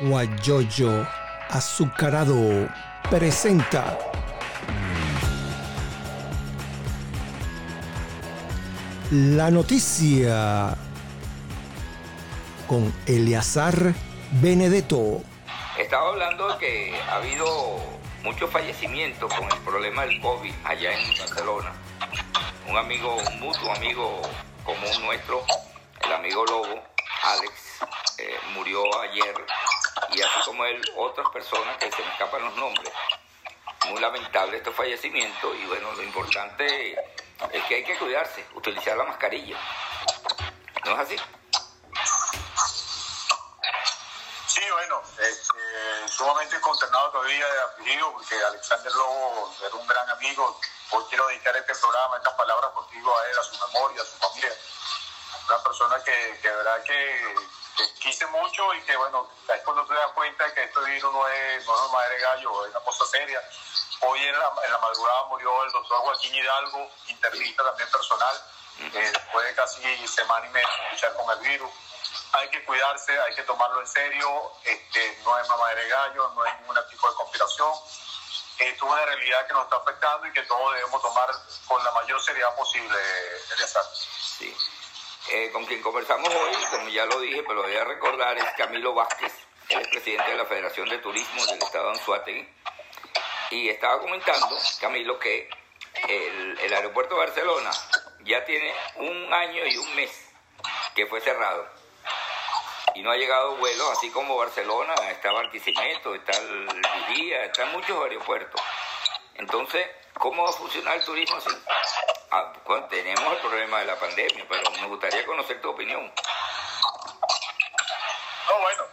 Guayoyo Azucarado presenta la noticia con Eleazar Benedetto. Estaba hablando que ha habido muchos fallecimientos con el problema del COVID allá en Barcelona. Un amigo, un mutuo amigo común nuestro, el amigo Lobo, Alex, ayer y así como él, otras personas que se me escapan los nombres. Muy lamentable este fallecimiento y bueno, lo importante es que hay que cuidarse, utilizar la mascarilla. ¿No es así? Sí, bueno, este, sumamente consternado todavía de afligido porque Alexander Lobo era un gran amigo. Hoy quiero dedicar este programa, estas palabras contigo a él, a su memoria, a su familia. Una persona que, que verdad que que quise mucho y que bueno, es cuando te das cuenta que este virus no es, no es madre gallo, es una cosa seria. Hoy en la, en la madrugada murió el doctor Joaquín Hidalgo, internista también personal, eh, después de casi semana y media de luchar con el virus. Hay que cuidarse, hay que tomarlo en serio, este, no es una madre gallo, no es ningún tipo de conspiración. Esto es una realidad que nos está afectando y que todos debemos tomar con la mayor seriedad posible, Eleazar. Sí. Eh, con quien conversamos hoy, como ya lo dije, pero lo voy a recordar, es Camilo Vázquez, él es presidente de la Federación de Turismo del Estado de Anzuategui. Y estaba comentando, Camilo, que el, aeropuerto de Barcelona ya tiene un año y un mes que fue cerrado. Y no ha llegado vuelos, así como Barcelona, está Barquisimeto, está el Vigía, están muchos aeropuertos. Entonces, ¿cómo va a funcionar el turismo así? Ah, tenemos el problema de la pandemia, pero me gustaría conocer tu opinión. No, bueno,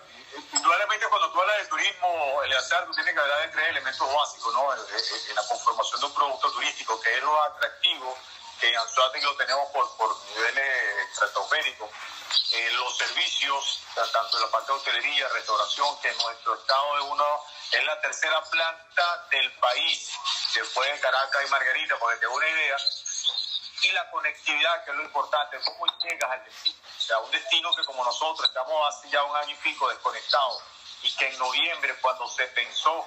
indudablemente cuando tú hablas de turismo, Eleazar, tú tienes que hablar de tres elementos básicos, ¿no? En la conformación de un producto turístico, que es lo atractivo, que en Anzuategui lo tenemos por, por niveles estratosféricos. Eh, los servicios, tanto en la parte de hotelería, restauración, que nuestro estado es uno, es la tercera planta del país, después de Caracas y Margarita, porque te una idea, y la conectividad, que es lo importante, cómo llegas al destino. O sea, un destino que como nosotros estamos hace ya un año y pico desconectados y que en noviembre cuando se pensó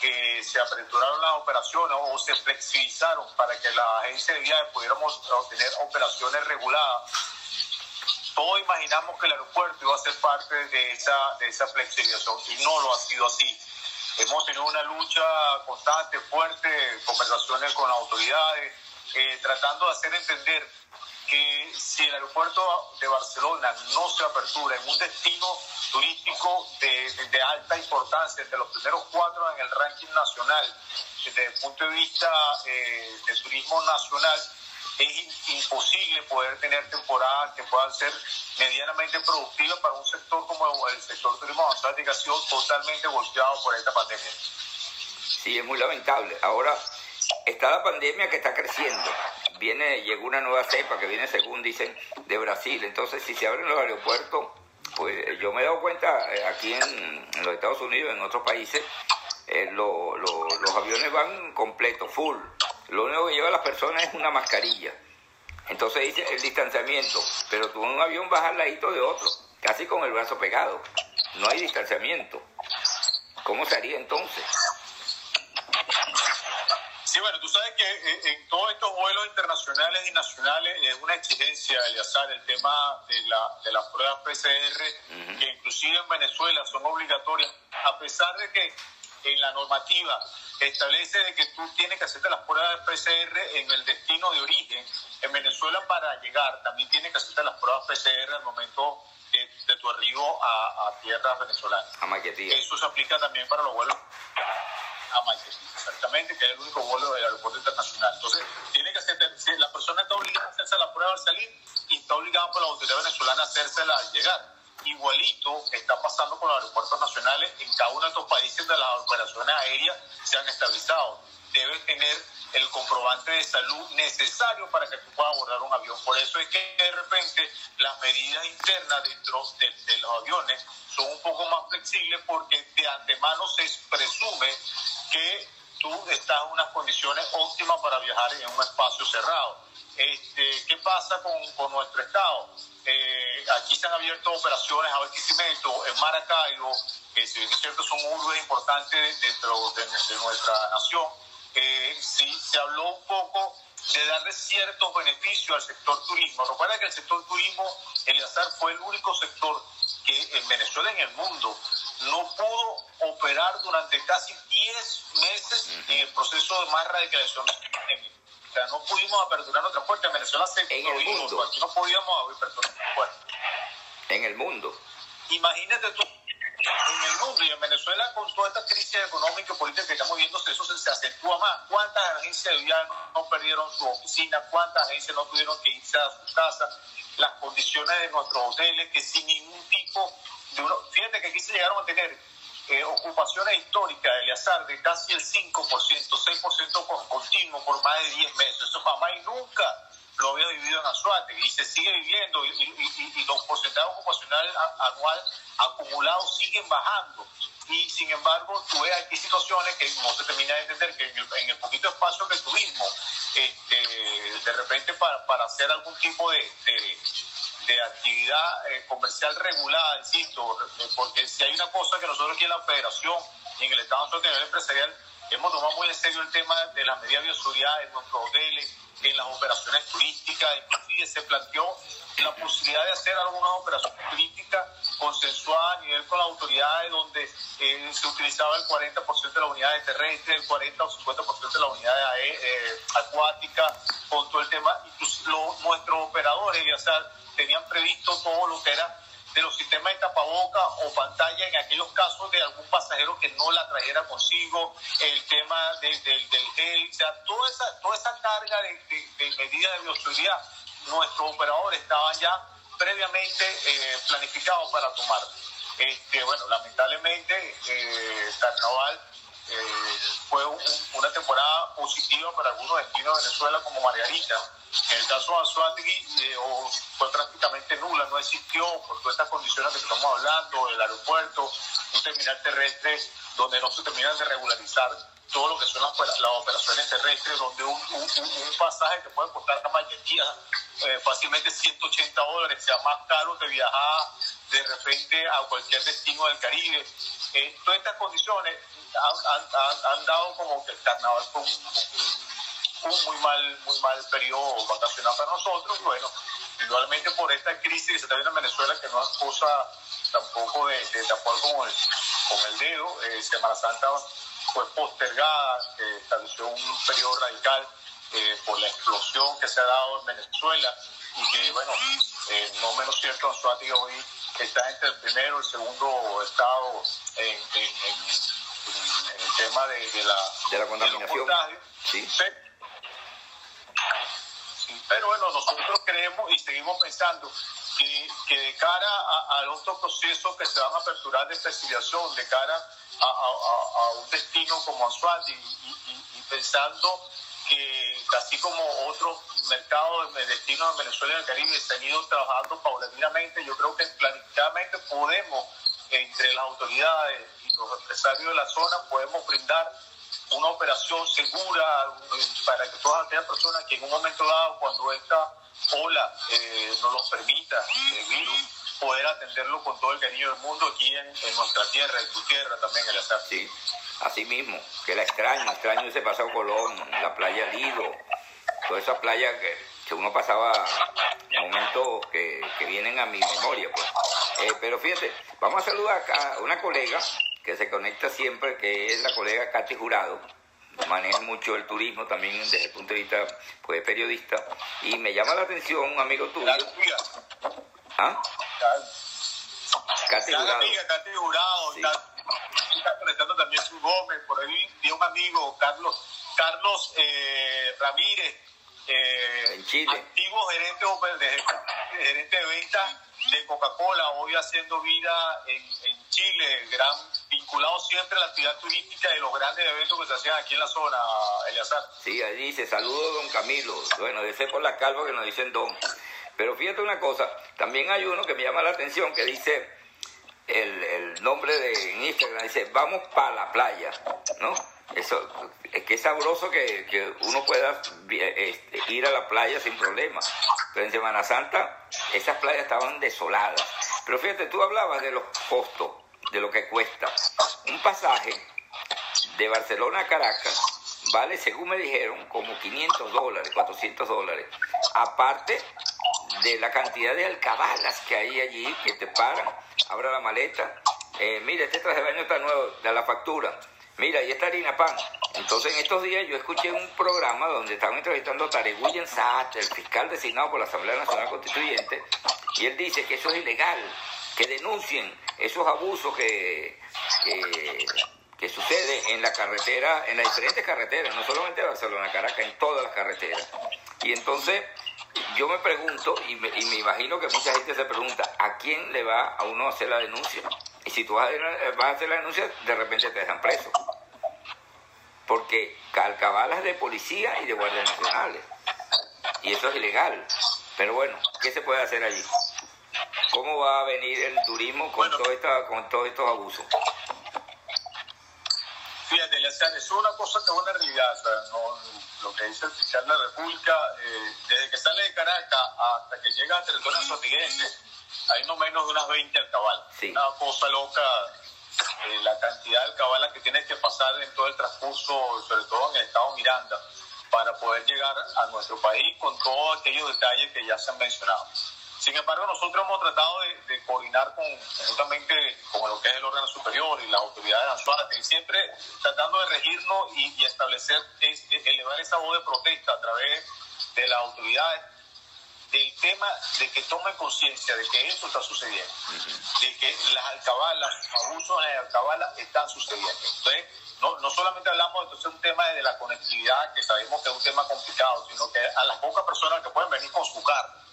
que se aperturaron las operaciones o se flexibilizaron para que la agencia de viajes pudiéramos tener operaciones reguladas, todos imaginamos que el aeropuerto iba a ser parte de esa, de esa flexibilización y no lo ha sido así. Hemos tenido una lucha constante, fuerte, conversaciones con las autoridades, eh, tratando de hacer entender que si el aeropuerto de Barcelona no se apertura en un destino turístico de, de, de alta importancia, entre los primeros cuatro en el ranking nacional, desde el punto de vista eh, de turismo nacional, es imposible poder tener temporadas que puedan ser medianamente productivas para un sector como el sector turismo avanzado que ha sido totalmente golpeado por esta pandemia. Sí, es muy lamentable. Ahora, está la pandemia que está creciendo. Viene, llegó una nueva cepa que viene, según dicen, de Brasil. Entonces, si se abren los aeropuertos, pues yo me he dado cuenta eh, aquí en, los Estados Unidos, en otros países, eh, lo, lo, los aviones van completos, full. Lo único que lleva las personas es una mascarilla. Entonces dice el distanciamiento, pero tú en un avión vas al ladito de otro, casi con el brazo pegado. No hay distanciamiento. ¿Cómo se haría entonces? Bueno, tú sabes que en, en todos estos vuelos internacionales y nacionales es una exigencia, Eleazar, el tema de, la, de las pruebas PCR, uh -huh. que inclusive en Venezuela son obligatorias, a pesar de que en la normativa establece de que tú tienes que hacerte las pruebas de PCR en el destino de origen. En Venezuela para llegar también tienes que hacerte las pruebas PCR al momento de, de tu arribo a, a tierras venezolanas. A Maquetía. Eso se aplica también para los vuelos a Maquetía, exactamente, que es el único vuelo del aeropuerto internacional. Entonces, tiene que hacer, la persona está obligada a hacerse la prueba al salir y está obligada por la autoridad venezolana a hacérsela al llegar igualito está pasando con los aeropuertos nacionales en cada uno de estos países de las operaciones aéreas se han estabilizado. Debe tener el comprobante de salud necesario para que tú puedas abordar un avión. Por eso es que de repente las medidas internas dentro de, de los aviones son un poco más flexibles porque de antemano se presume que tú estás en unas condiciones óptimas para viajar en un espacio cerrado. Este, ¿Qué pasa con, con nuestro Estado? Eh, aquí se han abierto operaciones a Barquisimeto, en Maracaibo, que si bien es cierto son urbes importantes dentro de, de nuestra nación. Eh, sí, se habló un poco de darle ciertos beneficios al sector turismo. Recuerda que el sector turismo, el azar fue el único sector que en Venezuela y en el mundo no pudo operar durante casi 10 meses en el proceso de más radicalización O sea, no pudimos aperturar nuestra puerta. En Venezuela se en el mundo. aquí no podíamos aperturar nuestra puerta. En el mundo. Imagínate tú en el mundo y en Venezuela con toda esta crisis económica y política que estamos viendo, eso se, se acentúa más. ¿Cuántas agencias ya no perdieron su oficina? ¿Cuántas agencias no tuvieron que irse a su casa? Las condiciones de nuestros hoteles que sin ningún tipo fíjate que aquí se llegaron a tener eh, ocupaciones históricas de azar de casi el 5%, 6% por continuo por más de 10 meses. Eso jamás y nunca lo había vivido en Azuate y se sigue viviendo y, los porcentajes ocupacionales anual acumulados siguen bajando. Y sin embargo, tú ves aquí situaciones que no se termina de entender que en el, en el poquito espacio que tuvimos, este, de repente para, para hacer algún tipo de, de actividad eh, comercial regulada, insisto, porque si hay una cosa que nosotros aquí en la Federación y en el Estado nivel empresarial hemos tomado muy en serio el tema de las medidas de bioseguridad en nuestros hoteles, en las operaciones turísticas, inclusive se planteó la posibilidad de hacer algunas operaciones turísticas consensuadas a nivel con las autoridades donde eh, se utilizaba el 40% de las unidades terrestres, el 40 o 50% de las unidades eh, acuáticas, con todo el tema, incluso nuestros operadores ya sea, tenían previsto todo lo que era de los sistemas de tapaboca o pantalla en aquellos casos de algún pasajero que no la trajera consigo, el tema de, de, del gel, o sea, toda esa, toda esa carga de, de medidas de bioseguridad, nuestros operadores estaban ya previamente eh, planificados para tomar. Este, bueno, lamentablemente, eh, Carnaval eh, fue un, una temporada positiva para algunos destinos de Venezuela como Margarita. En el caso de Anzuategui eh, fue prácticamente nula, no existió por todas estas condiciones de que estamos hablando, el aeropuerto, un terminal terrestre donde no se terminan de regularizar todo lo que son las, las operaciones terrestres, donde un, un, un, pasaje que puede costar la mayoría eh, fácilmente 180 dólares, sea más caro que viajar de repente a cualquier destino del Caribe. Eh, todas estas condiciones han, han, han, dado como que el carnaval fue un, un, muy mal muy mal periodo vacacional para nosotros. Bueno, individualmente por esta crisis que se está viendo en Venezuela, que no es cosa tampoco de, de tapar con el, con el dedo, eh, Semana Santa fue postergada, eh, estableció un periodo radical eh, por la explosión que se ha dado en Venezuela y que, bueno, eh, no menos cierto, Anzuati hoy está entre el primero y el segundo estado en, en, en, en el tema de, de, la, de la contaminación. De sí. Pero, bueno, nosotros creemos y seguimos pensando que, que de cara a, a otros procesos que se van a aperturar de fertilización, de cara a, a, a un destino como Anzuati y, y, y, pensando que así como otros mercados de destinos en Venezuela y en el Caribe se han ido trabajando paulatinamente, yo creo que planificadamente podemos, entre las autoridades y los empresarios de la zona, podemos brindar una operación segura para que todas aquellas personas que en un momento dado, cuando esta ola eh, nos los permita, el virus, poder atenderlo con todo el cariño del mundo aquí en, nuestra tierra, en tu tierra también, el azar. Sí, así mismo, que la extraño, extraño ese pasado Colón, la playa Lido, toda esa playa que, que uno pasaba momentos que, que, vienen a mi memoria. Pues. Eh, pero fíjate, vamos a saludar a una colega que se conecta siempre, que es la colega Katy Jurado, maneja mucho el turismo también desde el punto de vista pues, periodista, y me llama la atención un amigo tuyo. ¿Ah? Katy Jurado. Amiga, Katy Jurado, sí. está, conectando también su Gómez, por ahí tiene un amigo, Carlos, Carlos eh, Ramírez, eh, en Chile. antiguo gerente de, gerente de ventas de Coca-Cola, hoy haciendo vida en, en, Chile, gran vinculado siempre a la actividad turística de los grandes eventos que se hacían aquí en la zona, Eliazar. Sí, ahí dice, saludos don Camilo, bueno, de ese por la calva que nos dicen don. Pero fíjate una cosa, también hay uno que me llama la atención que dice el, el nombre de en Instagram, dice, vamos para la playa, ¿no? eso es que es sabroso que, que uno pueda este, ir a la playa sin problema. Pero en Semana Santa esas playas estaban desoladas. Pero fíjate, tú hablabas de los costos, de lo que cuesta. Un pasaje de Barcelona a Caracas vale, según me dijeron, como 500 dólares, 400 dólares. Aparte de la cantidad de alcabalas que hay allí, que te paran, abra la maleta. Eh, mira, este traje de baño está nuevo, de la factura. Mira, y esta harina pan. Entonces, en estos días yo escuché un programa donde estaban entrevistando a Tareguyen Saat, el fiscal designado por la Asamblea Nacional Constituyente, y él dice que eso es ilegal, que denuncien esos abusos que, que, sucede en la carretera, en las diferentes carreteras, no solamente Barcelona, Caracas, en todas las carreteras. Y entonces yo me pregunto, y me, y me, imagino que mucha gente se pregunta, ¿a quién le va a uno hacer la denuncia? Y si tú vas a, vas a hacer la denuncia, de repente te dejan preso. Porque calcabalas de policía y de guardias nacionales. Y eso es ilegal. Pero bueno, ¿qué se puede hacer allí? ¿Cómo va a venir el turismo con, todo esta, con todos estos abusos? Fíjate, es una cosa que es una realidad. O sea, no, lo que dice el fiscal de la República, eh, desde que sale de Caracas hasta que llega a territorio sotiguense, hay no menos de unas 20 alcabalas. Sí. Una cosa loca, eh, la cantidad de alcabalas que tiene que pasar en todo el transcurso, sobre todo en el estado Miranda, para poder llegar a nuestro país con todos aquellos detalles que ya se han mencionado. Sin embargo, nosotros hemos tratado de, de coordinar con, justamente con lo que es el órgano superior y las autoridades nacionales, siempre tratando de regirnos y, y establecer, es, elevar esa voz de protesta a través de las autoridades del tema de que tomen conciencia de que eso está sucediendo, de que las alcabalas, los abusos en las alcabalas están sucediendo. Entonces, no, no solamente hablamos de un tema de la conectividad, que sabemos que es un tema complicado, sino que a las pocas personas que pueden venir con su carro,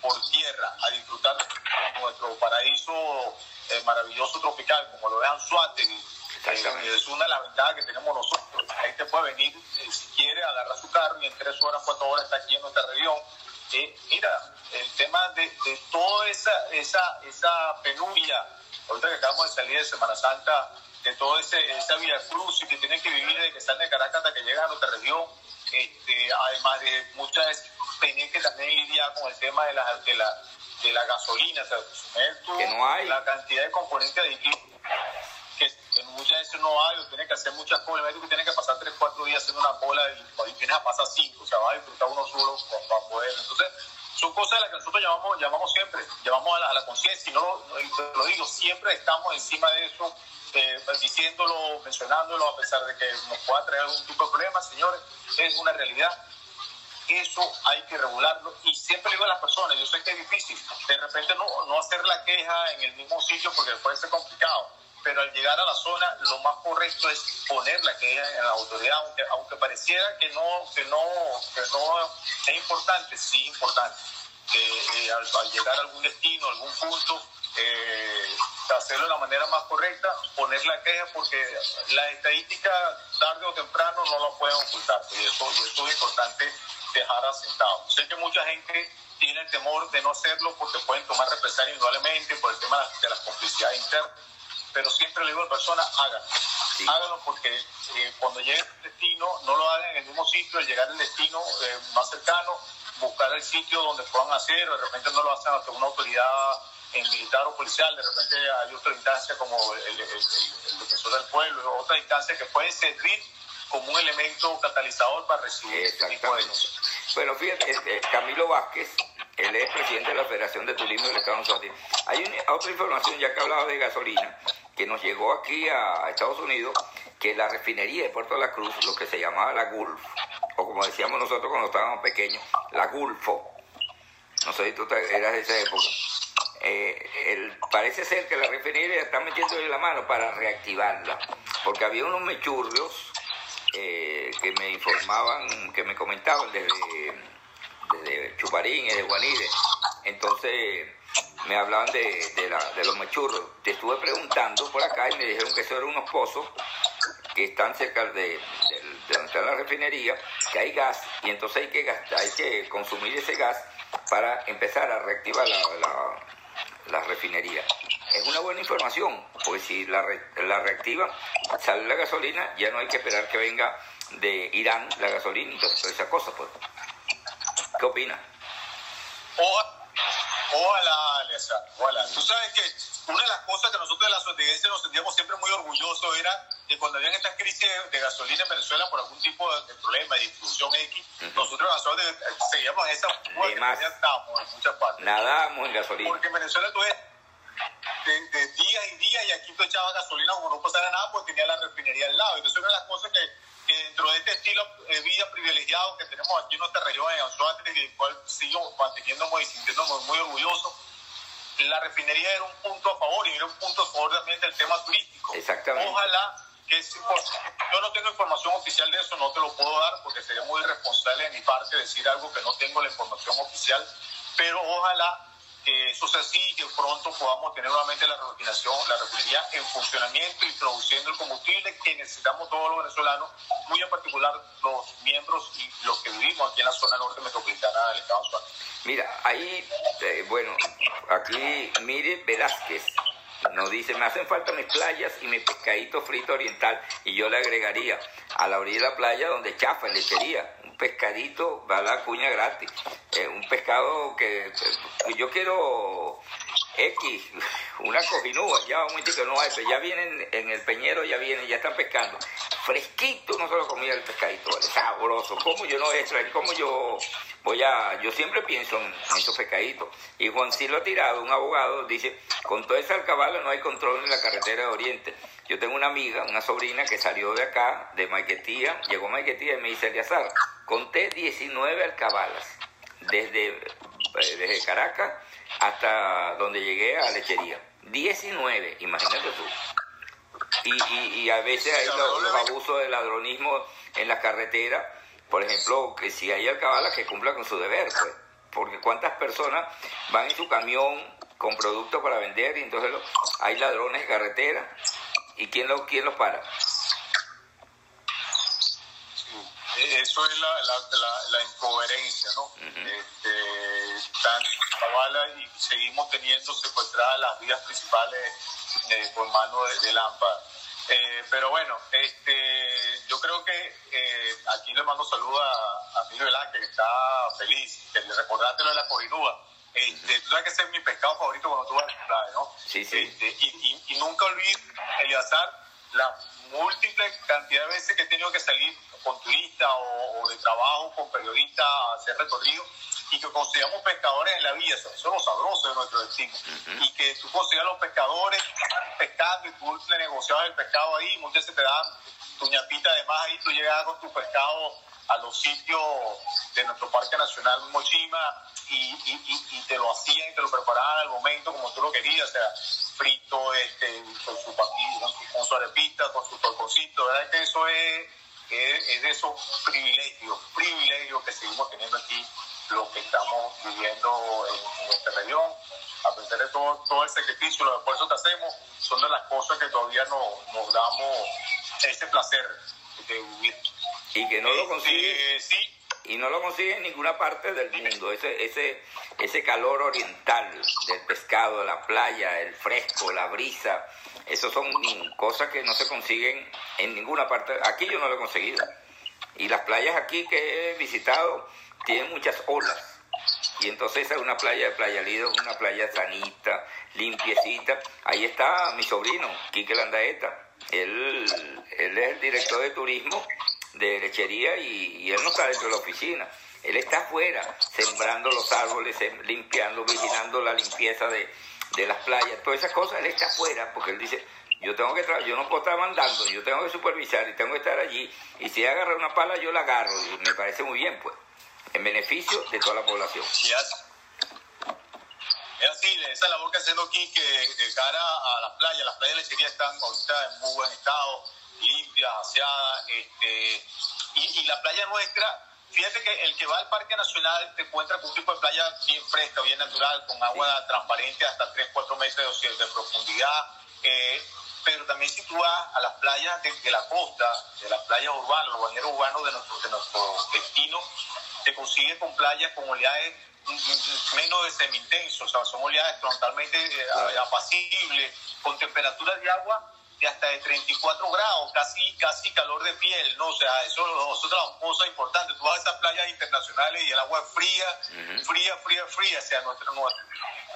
por tierra a disfrutar de nuestro paraíso eh, maravilloso tropical, como lo vean Anzuategui. Eh, es una de las ventajas que tenemos nosotros. La gente puede venir, eh, si quiere, agarrar su carro y en tres horas, cuatro horas está aquí en nuestra región. mira, el tema de, de toda esa, esa, esa penuria, ahorita que acabamos de salir de Semana Santa, de toda esa vía cruz y que tienen que vivir desde que salen de Caracas hasta que llegan a nuestra región, este, además de muchas tener que también lidiar con el tema de la, de la, de la gasolina, o sea, tú, que no hay. la cantidad de componentes aditivos que, que muchas veces no hay, o tiene que hacer muchas colas, que tiene que pasar 3, 4 días haciendo una cola y, y tienes a pasar 5, o sea, vas a disfrutar uno solo para poder. Entonces, son cosas a las que nosotros llamamos, llamamos siempre, llamamos a la, a la conciencia, y no lo, lo, digo, siempre estamos encima de eso, eh, diciéndolo, mencionándolo, a pesar de que nos pueda traer algún tipo de problema, señores, es una realidad eso hay que regularlo y siempre digo a las personas, yo sé que es difícil, de repente no, no hacer la queja en el mismo sitio porque puede ser complicado, pero al llegar a la zona lo más correcto es poner la queja en la autoridad, aunque, aunque pareciera que no, que no, que no es importante, sí es importante. Eh, eh, al, llegar a algún destino, algún punto, eh, hacerlo de la manera más correcta, poner la queja porque la estadística tarde o temprano no lo pueden ocultar y eso, y eso es importante dejar asentado. Sé que mucha gente tiene el temor de no hacerlo porque pueden tomar represalia indudablemente por el tema de las complicidades internas, pero siempre le digo a la persona, háganlo. Sí. Háganlo porque eh, cuando llegue al destino, no lo hagan en el mismo sitio, al llegar al destino eh, más cercano, buscar el sitio donde puedan hacer, de repente no lo hacen ante una autoridad en militar o policial, de repente hay otra instancia como el, el, el, el defensor del pueblo, otra instancia que puede servir como un elemento catalizador para recibir este tipo de Bueno, fíjate, este, Camilo Vázquez, él es presidente de la Federación de Turismo del Estado de Suárez. Hay una, otra información, ya que hablaba de gasolina, que nos llegó aquí a, a, Estados Unidos, que la refinería de Puerto de la Cruz, lo que se llamaba la Gulf, o como decíamos nosotros cuando estábamos pequeños, la Gulfo. No sé si tú eras de esa época. Eh, el, parece ser que la refinería está metiéndole la mano para reactivarla, porque había unos mechurrios eh, que me informaban, que me comentaban desde, Chuparín, desde Guanire. Entonces me hablaban de, de, de, los mechurros. Te estuve preguntando por acá y me dijeron que eso eran unos pozos que están cerca de, de, de donde está la refinería, que hay gas y entonces hay que, gastar, hay que consumir ese gas para empezar a reactivar la la refinería. Es una buena información, pues si la, la reactiva, sale la gasolina, ya no hay que esperar que venga de Irán la gasolina y todas esas cosas. Pues. ¿Qué opina? Ojalá, Alessandro, ojalá. Tú sabes que una de las cosas que nosotros de la sociedad nos sentíamos siempre muy orgullosos era que cuando había estas crisis de gasolina en Venezuela por algún tipo de, problema de distribución X, nosotros nosotros seguíamos esa fuga que estábamos en muchas partes. Nadábamos en gasolina. Porque en Venezuela tú de, de días y días y aquí tú echabas gasolina como no pasara nada porque tenía la refinería al lado. Entonces una de las cosas que dentro de este estilo de vida privilegiado que tenemos aquí en nuestra región, en Anzuate, del cual sigo manteniéndome y sintiéndome muy orgulloso, la refinería era un punto a favor y era un punto a favor también del tema turístico. Exactamente. Ojalá que yo no tengo información oficial de eso, no te lo puedo dar porque sería muy irresponsable de mi parte decir algo que no tengo la información oficial, pero ojalá que eso sea así y que pronto podamos tener nuevamente la refinación, la refinería en funcionamiento y produciendo el combustible que necesitamos todos los venezolanos, muy en particular los miembros y los que vivimos aquí en la zona norte metropolitana del Estado Suárez. Mira, ahí, eh, bueno, aquí Mire Velázquez nos dice, me hacen falta mis playas y mi pescadito frito oriental. Y yo le agregaría a la orilla de la playa donde chafa, lechería, pescadito, va a la cuña gratis. Eh, un pescado que, yo quiero X, una cojinúa, ya un que no hay, ya vienen en el peñero, ya vienen, ya están pescando. Fresquito, no se lo comía el pescadito, sabroso. ¿Cómo yo no extraer? ¿Cómo yo voy a, yo siempre pienso en, esos pescaditos. Y Juan Silva tirado, un abogado, dice, con toda esa alcabala no hay control en la carretera de Oriente. Yo tengo una amiga, una sobrina que salió de acá, de Maiquetía, llegó a Maiquetía y me dice, Eliazar, conté 19 alcabalas, desde, eh, desde Caracas hasta donde llegué a Lechería. 19, imagínate tú. Y, y, a veces hay los, los abusos de ladronismo en la carretera por ejemplo, que si hay alcabalas que cumpla con su deber, pues, porque cuántas personas van en su camión con productos para vender y entonces hay ladrones de carretera y quién, lo, quién los para. Eso es la, la, incoherencia, ¿no? este, tan y seguimos teniendo secuestradas las vías principales eh, por mano de, de Lampa. Eh, pero bueno, este, yo creo que eh, aquí le mando saludos a, a Miguel Velázquez, que está feliz, que le recordaste lo de la corinúa. Este, tú sabes que ese es mi pescado favorito cuando tú vas a la playa, ¿no? Sí, sí. Este, y, y, nunca olvides, la múltiple cantidad de veces que he tenido que salir con turistas o, de trabajo con periodistas a hacer recorrido y que consigamos pescadores en la vía, eso, es lo sabroso de nuestro destino. Y que tú consigas los pescadores pescando y tú le negociabas el pescado ahí, muchas veces te dan tu ñapita además ahí, tú llegabas con tu pescado a los sitios de nuestro Parque Nacional Mochima y, y, te lo hacían y te lo preparaban al momento como tú lo querías, o sea, frito, este, con su con su, con su arepita, con su torconcito, ¿verdad? Que eso es, es, de esos privilegios, privilegios que seguimos teniendo aquí los que estamos viviendo en, nuestra región, a pesar de todo, todo el sacrificio, los esfuerzos que hacemos, son de las cosas que todavía no, nos damos ese placer de vivir. Y que no lo consigue. Eh, sí. Y no lo consigue en ninguna parte del mundo. Ese, ese, ese calor oriental del pescado, la playa, el fresco, la brisa, eso son cosas que no se consiguen en ninguna parte. Aquí yo no lo he conseguido. Y las playas aquí que he visitado tienen muchas olas. Y entonces esa es una playa de Playa Lido, una playa sanita, limpiecita. Ahí está mi sobrino, Quique Landaeta. Él, él es el director de turismo de lechería y, él no está dentro de la oficina. Él está afuera, sembrando los árboles, limpiando, vigilando la limpieza de, las playas, todas esas cosas. Él está afuera porque él dice, yo tengo que yo no puedo estar mandando, yo tengo que supervisar y tengo que estar allí. Y si agarra una pala, yo la agarro. Y me parece muy bien, pues, en beneficio de toda la población. Es así, esa labor que haciendo aquí que de cara a las playas, las playas de lechería están ahorita en muy buen estado, limpias, aseadas, este, y, la playa nuestra, fíjate que el que va al Parque Nacional te encuentra con un tipo de playa bien fresca, bien natural, con agua transparente hasta 3, 4 metros de, profundidad, eh, pero también si tú vas a las playas de, la costa, de las playas urbanas, los bañeros urbanos de nuestro, de nuestro destino, te consigues con playas con oleajes menos de semi-intenso, o sea, son oleadas totalmente eh, apacibles, con temperaturas de agua de hasta de 34 grados, casi, casi calor de piel, ¿no? O sea, eso, es otra cosa importante. Tú vas a esas playas internacionales y el agua es fría, fría, fría, fría. O sea, nuestro,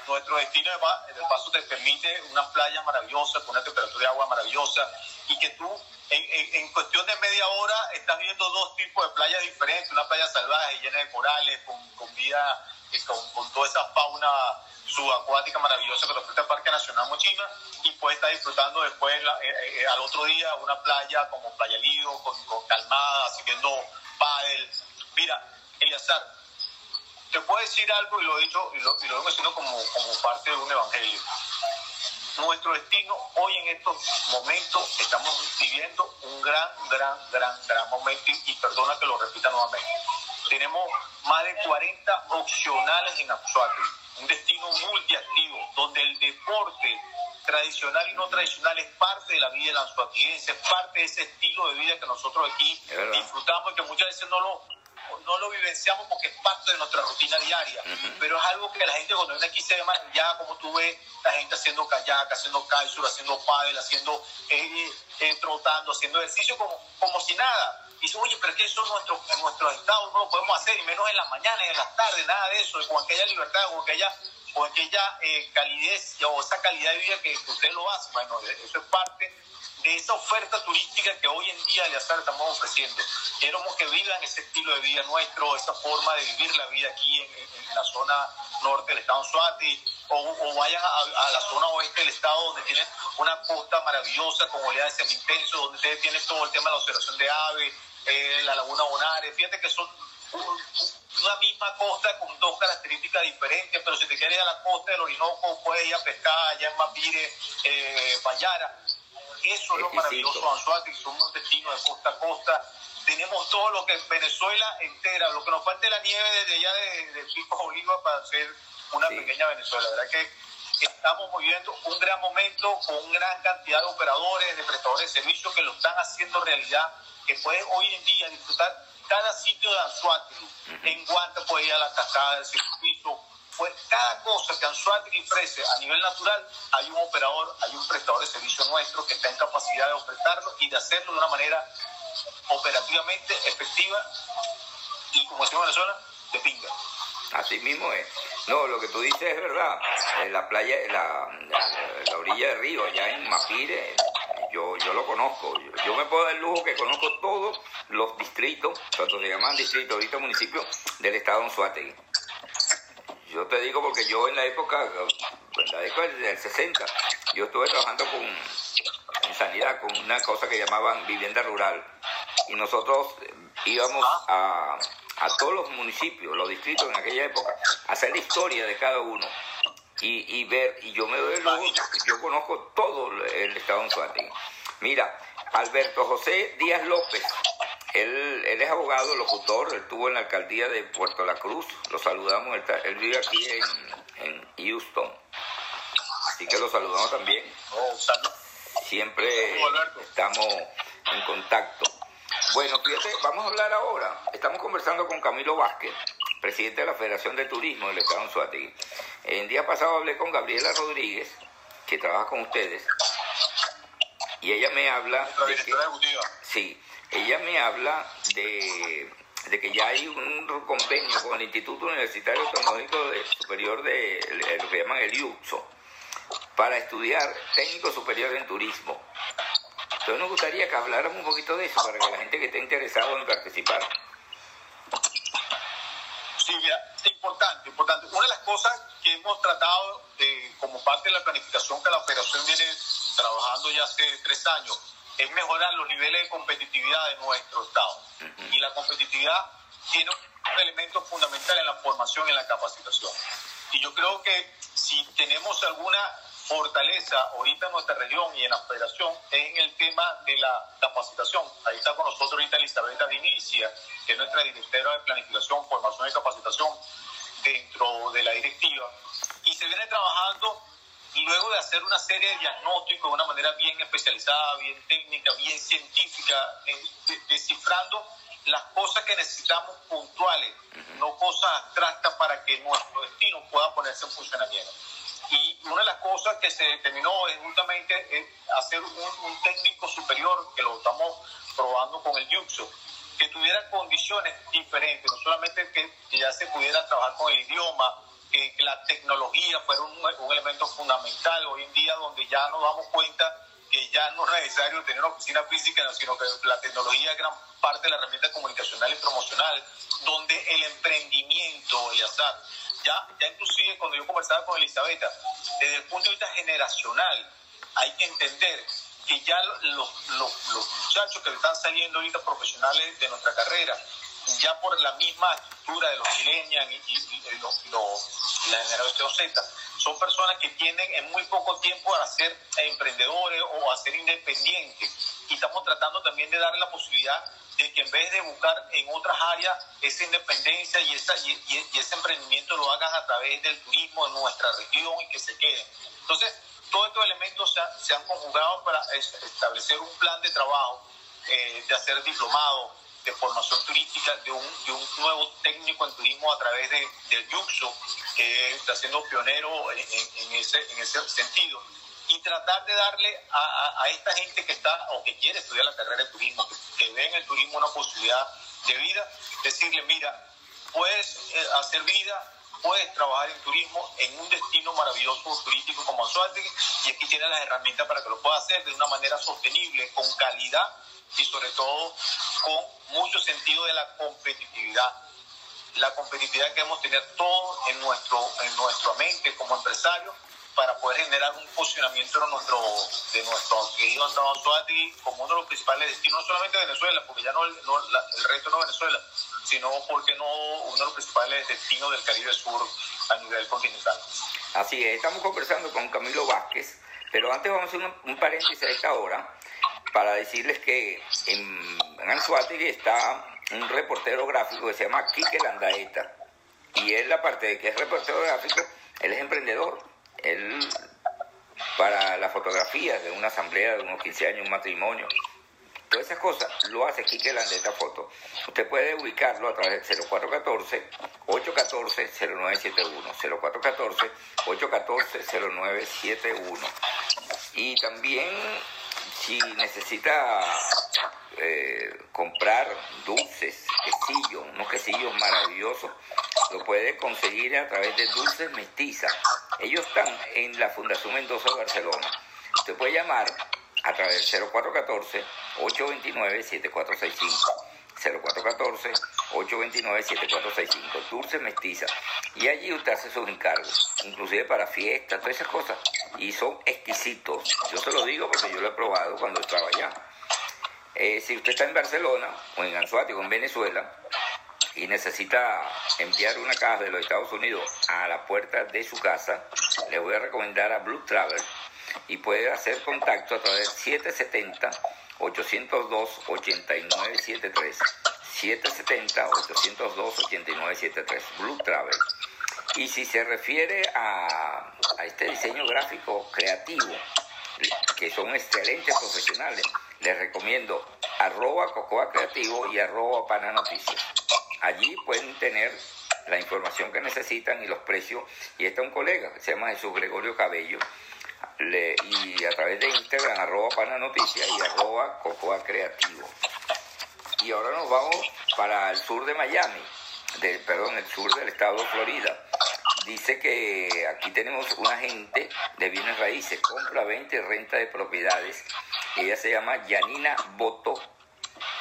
nuestro destino de paso te permite una playa maravillosa, con una temperatura de agua maravillosa, y que tú en, en, cuestión de media hora estás viendo dos tipos de playas diferentes, una playa salvaje llena de corales, con, con vida, eh, con, con toda esa fauna subacuática maravillosa que ofrece el Parque Nacional Mochima y puedes estar disfrutando después eh, eh, al otro día una playa como Playa Lido, con, con calmada, siguiendo pádel. Mira, Eliazar, te puedo decir algo y lo he dicho y lo, y lo he mencionado como, como parte de un evangelio. Nuestro destino hoy en estos momentos estamos viviendo un gran, gran, gran, gran momento y perdona que lo repita nuevamente. Tenemos más de 40 opcionales en Absuate un destino multiactivo, donde el deporte tradicional y no tradicional es parte de la vida de la anzuatiense, es parte de ese estilo de vida que nosotros aquí disfrutamos y que muchas veces no lo, no lo vivenciamos porque es parte de nuestra rutina diaria, pero es algo que la gente cuando viene aquí se ve ya como tú ves la gente haciendo kayak, haciendo kitesurf, haciendo paddle, haciendo eh, eh, trotando, haciendo ejercicio como, como si nada. Dice, oye, pero es que eso en nuestro, en nuestro estado no lo podemos hacer, y menos en las mañanas, en las tardes, nada de eso, con aquella libertad, con aquella, con aquella eh, calidez o esa calidad de vida que usted lo hace. Bueno, eso es parte de esa oferta turística que hoy en día Eleazar estamos ofreciendo. Queremos que vivan ese estilo de vida nuestro, esa forma de vivir la vida aquí en, la zona norte del estado Suati, o, o vayan a, la zona oeste del estado donde tienen una costa maravillosa con oleadas semi-intenso, donde ustedes tienen todo el tema de la observación de aves, eh, la laguna Bonares, fíjate que son una misma costa con dos características diferentes, pero si te quieres ir a la costa del Orinoco, puedes ir a pescar allá en Mapire, eh, Bayara eso es lo maravilloso de Anzuati, somos un destino de costa a costa. Tenemos todo lo que Venezuela entera, lo que nos falta es la nieve desde allá de, de Pico Oliva para hacer una pequeña Venezuela. La verdad que estamos viviendo un gran momento con una gran cantidad de operadores, de prestadores de servicios que lo están haciendo realidad, que pueden hoy en día disfrutar cada sitio de Anzuati. En Guanta puede ir a la cascada del circuito, pues cada cosa que Anzuategui ofrece a nivel natural, hay un operador, hay un prestador de servicio nuestro que está en capacidad de ofertarlo y de hacerlo de una manera operativamente efectiva y, como decimos en Venezuela, de pinga. Así mismo es. No, lo que tú dices es verdad. En la playa, la, la, orilla del río, allá en Mapire, yo, yo lo conozco. Yo, me puedo dar el lujo que conozco todos los distritos, cuando se llaman distritos, ahorita municipios del estado de Anzuategui. Yo te digo porque yo en la época, en la década del 60, yo estuve trabajando con, en sanidad con una cosa que llamaban vivienda rural. Y nosotros íbamos a, a todos los municipios, los distritos en aquella época, a hacer la historia de cada uno. Y, y ver, y yo me doy el lujo, yo conozco todo el estado de Suárez. Mira, Alberto José Díaz López, él, él, es abogado, locutor, él estuvo en la alcaldía de Puerto La Cruz, lo saludamos, él, vive aquí en, Houston, así que lo saludamos también. Siempre estamos en contacto. Bueno, fíjate, vamos a hablar ahora, estamos conversando con Camilo Vázquez, presidente de la Federación de Turismo del Estado de Suátegui. El día pasado hablé con Gabriela Rodríguez, que trabaja con ustedes, y ella me habla... de que, sí, ella me habla de, que ya hay un convenio con el Instituto Universitario Tecnológico Superior de lo que llaman el IUXO para estudiar técnico superior en turismo. Entonces nos gustaría que habláramos un poquito de eso para que la gente que esté interesado en participar. Sí, mira, es importante, importante. Una de las cosas que hemos tratado como parte de la planificación que la operación viene trabajando ya hace tres años es mejorar los niveles de competitividad de nuestro Estado. Y la competitividad tiene un elemento fundamental en la formación y en la capacitación. Y yo creo que si tenemos alguna fortaleza ahorita en nuestra región y en la federación es en el tema de la capacitación. Ahí está con nosotros ahorita Elizabeth Vinicia, que es nuestra directora de planificación, formación y capacitación dentro de la directiva. Y se viene trabajando luego de hacer una serie de diagnósticos de una manera bien especializada, bien técnica, bien científica, eh, descifrando las cosas que necesitamos puntuales, no cosas abstractas para que nuestro destino pueda poner ponerse en funcionamiento. Y una de las cosas que se determinó es justamente hacer un, técnico superior, que lo estamos probando con el Yuxo, que tuviera condiciones diferentes, no solamente que, ya se pudiera trabajar con el idioma, que, la tecnología fuera un, un, elemento fundamental. Hoy en día donde ya nos damos cuenta que ya no es necesario tener una oficina física, sino que la tecnología es gran parte de la herramienta comunicacional y promocional, donde el emprendimiento, Eliazar, ya, ya inclusive cuando yo conversaba con Elizabeth, desde el punto de vista generacional, hay que entender que ya los, los, los muchachos que están saliendo ahorita profesionales de nuestra carrera, ya por la misma estructura de los millennials y, la generación Z, son personas que tienen en muy poco tiempo a ser emprendedores o a ser independientes. Y estamos tratando también de darle la posibilidad de que en vez de buscar en otras áreas esa independencia y, esa, y, ese emprendimiento lo hagan a través del turismo en nuestra región y que se queden. Entonces, todos estos elementos se, han conjugado para establecer un plan de trabajo, eh, de hacer diplomados, de formación turística, de un, de un nuevo técnico en turismo a través de, del Yuxo, que está siendo pionero en, en, ese, en ese sentido. Y tratar de darle a, a, esta gente que está o que quiere estudiar la carrera de turismo, que, ve en el turismo una posibilidad de vida, decirle, mira, puedes eh, hacer vida, puedes trabajar en turismo en un destino maravilloso turístico como Anzuategui y aquí tienes las herramientas para que lo puedas hacer de una manera sostenible, con calidad y sobre todo con mucho sentido de la competitividad. La competitividad que debemos tener todos en, nuestro, en nuestra mente como empresarios para poder generar un posicionamiento de nuestro, de nuestro querido Estado como uno de los principales destinos, no solamente de Venezuela, porque ya no, el resto no Venezuela, sino porque no uno de los principales destinos del Caribe Sur a nivel continental. Así es, estamos conversando con Camilo Vázquez, pero antes vamos a hacer un, paréntesis a esta hora para decirles que en, en está un reportero gráfico que se llama Quique Landaeta, y él, aparte de que es reportero gráfico, él es emprendedor él, para la fotografía de una asamblea de unos 15 años, un matrimonio, todas esas cosas lo hace Quique Landeta Foto. Usted puede ubicarlo a través del 0414-814-0971. 0414-814-0971. Y también si necesita eh, comprar dulces, quesillos, unos quesillos maravillosos, lo puede conseguir a través de Dulces Mestiza. Ellos están en la Fundación Mendoza de Barcelona. Usted puede llamar a través del 0414-829-7465. 0414-829-7465, Dulce Mestiza. Y allí usted hace sus encargos, inclusive para fiestas, todas esas cosas. Y son exquisitos. Yo se lo digo porque yo lo he probado cuando estaba allá. Eh, si usted está en Barcelona o en Anzuate o en Venezuela y necesita enviar una caja de los Estados Unidos a la puerta de su casa, le voy a recomendar a Blue Travel y puede hacer contacto a través del 770 802-8973. 770-802-8973. Blue Travel. Y si se refiere a, a, este diseño gráfico creativo, que son excelentes profesionales, les recomiendo arroba Cocoa Creativo y arroba Pana Noticias. Allí pueden tener la información que necesitan y los precios. Y está un colega, se llama Jesús Gregorio Cabello, le, y a través de Instagram, arroba pana noticia y arroba cocoa creativo. Y ahora nos vamos para el sur de Miami, de, perdón, el sur del estado de Florida. Dice que aquí tenemos una agente de bienes raíces, compra, venta y renta de propiedades. Ella se llama Yanina Boto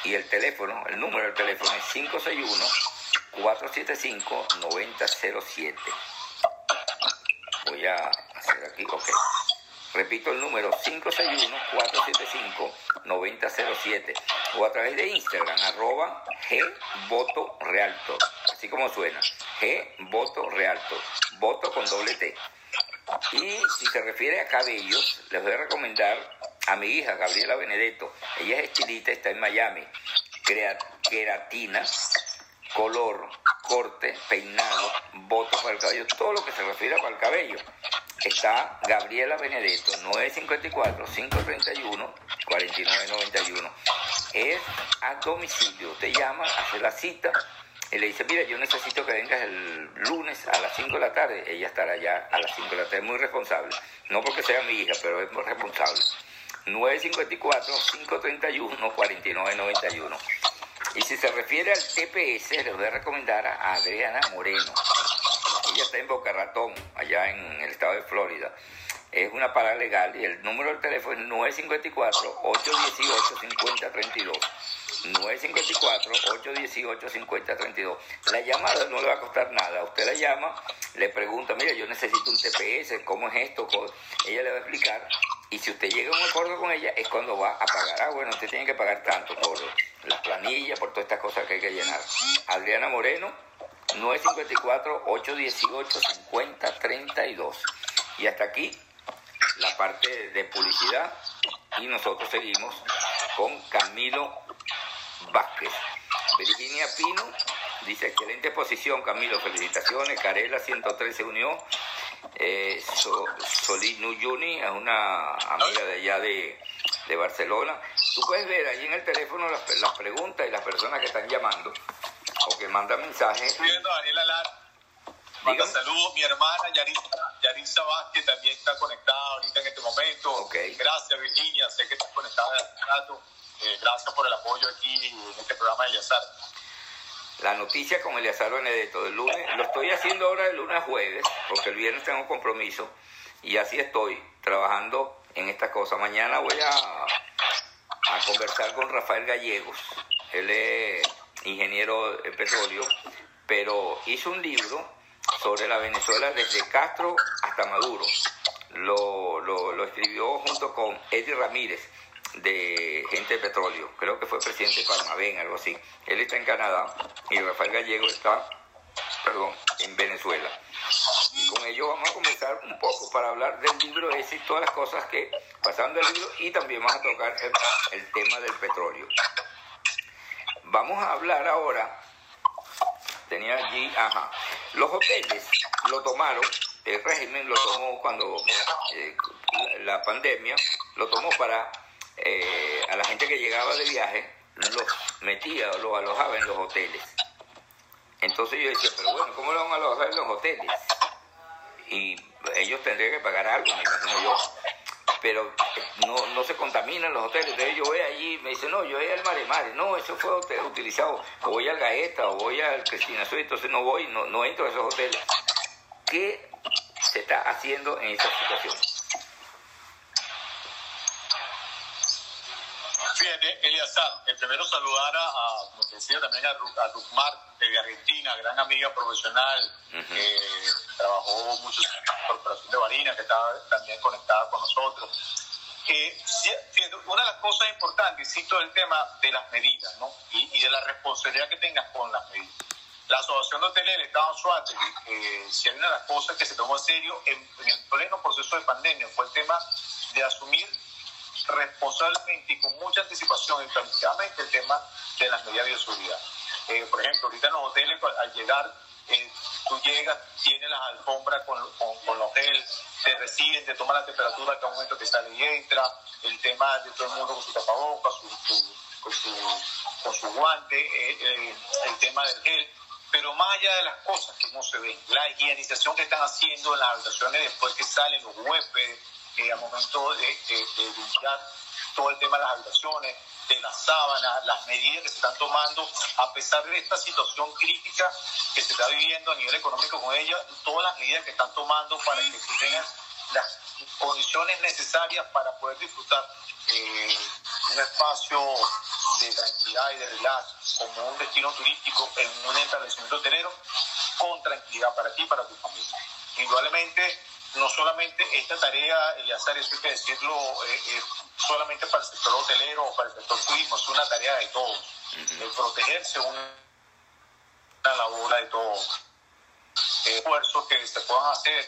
y el teléfono, el número del teléfono es 561 475 9007. Voy a hacer aquí, ok. Repito el número 561-475-9007 o a través de Instagram, arroba G Realtor, así como suena, G Realtor, voto con doble T. Y si se refiere a cabellos, les voy a recomendar a mi hija Gabriela Benedetto. Ella es estilista, está en Miami. queratina, color, corte, peinado, voto para el cabello, todo lo que se refiere para el cabello está Gabriela Benedetto, 954-531-4991. Es a domicilio. Usted llama, hace la cita y le dice, mira, yo necesito que vengas el lunes a las 5 de la tarde, ella estará ya a las 5 de la tarde, muy responsable, no porque sea mi hija, pero es muy responsable. 954-531-4991. Y si se refiere al TPS, le voy a recomendar a Adriana Moreno. Ella está en Boca Ratón, allá en el estado de Florida. Es una parada legal y el número del teléfono es 954-818-5032. 954-818-5032. La llamada no le va a costar nada. Usted la llama, le pregunta, mira, yo necesito un TPS, ¿cómo es esto? Ella le va a explicar. Y si usted llega a un acuerdo con ella, es cuando va a pagar. Ah, bueno, usted tiene que pagar tanto por las planillas, por todas estas cosas que hay que llenar. Adriana Moreno, 954-818-5032. Y hasta aquí la parte de publicidad. Y nosotros seguimos con Camilo Vázquez. Virginia Pino dice, excelente posición, Camilo, felicitaciones. Carela 113 se unió. Eh, Solinu Yuni es una amiga de allá de, Barcelona. Tú puedes ver ahí en el teléfono las, preguntas y las personas que están llamando o que mandan mensajes. Manda saludos, mi hermana Yarisa, Yarisa Vázquez también está conectada ahorita en este momento. Gracias Virginia, sé que estás conectada hace rato. Eh, gracias por el apoyo aquí en este programa de Eliazar. La noticia con Eliazar Benedetto del lunes, lo estoy haciendo ahora de lunes a jueves, porque el viernes tengo compromiso y así estoy trabajando en esta cosa. Mañana voy a, a conversar con Rafael Gallegos, él es ingeniero de petróleo, pero hizo un libro sobre la Venezuela desde Castro hasta Maduro. Lo, lo, escribió junto con Eddie Ramírez de Gente de Petróleo, creo que fue presidente de Palmavén, algo así. Él está en Canadá y Rafael Gallego está, perdón, en Venezuela. Y con ellos vamos a comenzar un poco para hablar del libro ese y todas las cosas que pasaron del libro y también vamos a tocar el tema del petróleo. Vamos a hablar ahora, tenía allí, ajá, los hoteles lo tomaron, el régimen lo tomó cuando eh, la pandemia, lo tomó para eh, a la gente que llegaba de viaje, los metía, los alojaba en los hoteles. Entonces yo decía, pero bueno, ¿cómo lo van a alojar en los hoteles? Y ellos tendrían que pagar algo, me imagino yo. Pero no, no se contaminan los hoteles. Entonces yo voy allí me dice, no, yo voy al Mare Mare. No, eso fue utilizado. O voy al Gaeta o voy al Cristina. Entonces no voy, no, no entro a esos hoteles. ¿Qué se está haciendo en esa situación? Fíjate, Eliazar, el primero saludar a, como te decía, también a, a Rukmar de Argentina, gran amiga profesional, que trabajó mucho en la Corporación de Barina, que está también conectada con nosotros. una de las cosas importantes, cito el tema de las medidas, ¿no? Y, de la responsabilidad que tengas con las medidas. La Asociación de Hoteles del Estado Suárez, eh, si hay una de las cosas que se tomó en serio en, en el pleno proceso de pandemia, fue el tema de asumir responsablemente y con mucha anticipación y planificadamente el tema de las medidas de seguridad. Eh, por ejemplo, ahorita en los hoteles, al llegar, eh, tú llegas, tienes las alfombras con, con, los hotel, te reciben, te toman la temperatura cada momento que sale y entra, el tema de todo el mundo con su tapabocas, con, su, con su guante, eh, el tema del gel pero más allá de las cosas que no se ven, la higienización que están haciendo en las habitaciones después que salen los huéspedes, eh, al momento de, limpiar todo el tema de las habitaciones, de las sábanas, las medidas que se están tomando, a pesar de esta situación crítica que se está viviendo a nivel económico con ella, todas las medidas que están tomando para que tengan las condiciones necesarias para poder disfrutar eh, un espacio de tranquilidad y de relax como un destino turístico en un establecimiento hotelero con tranquilidad para ti y para tu familia. Indudablemente no solamente esta tarea, Eliazar, eso hay que decirlo, eh, eh, solamente para el sector hotelero o para el sector turismo, es una tarea de todos. El protegerse una, una labor de todos. esfuerzos que se puedan hacer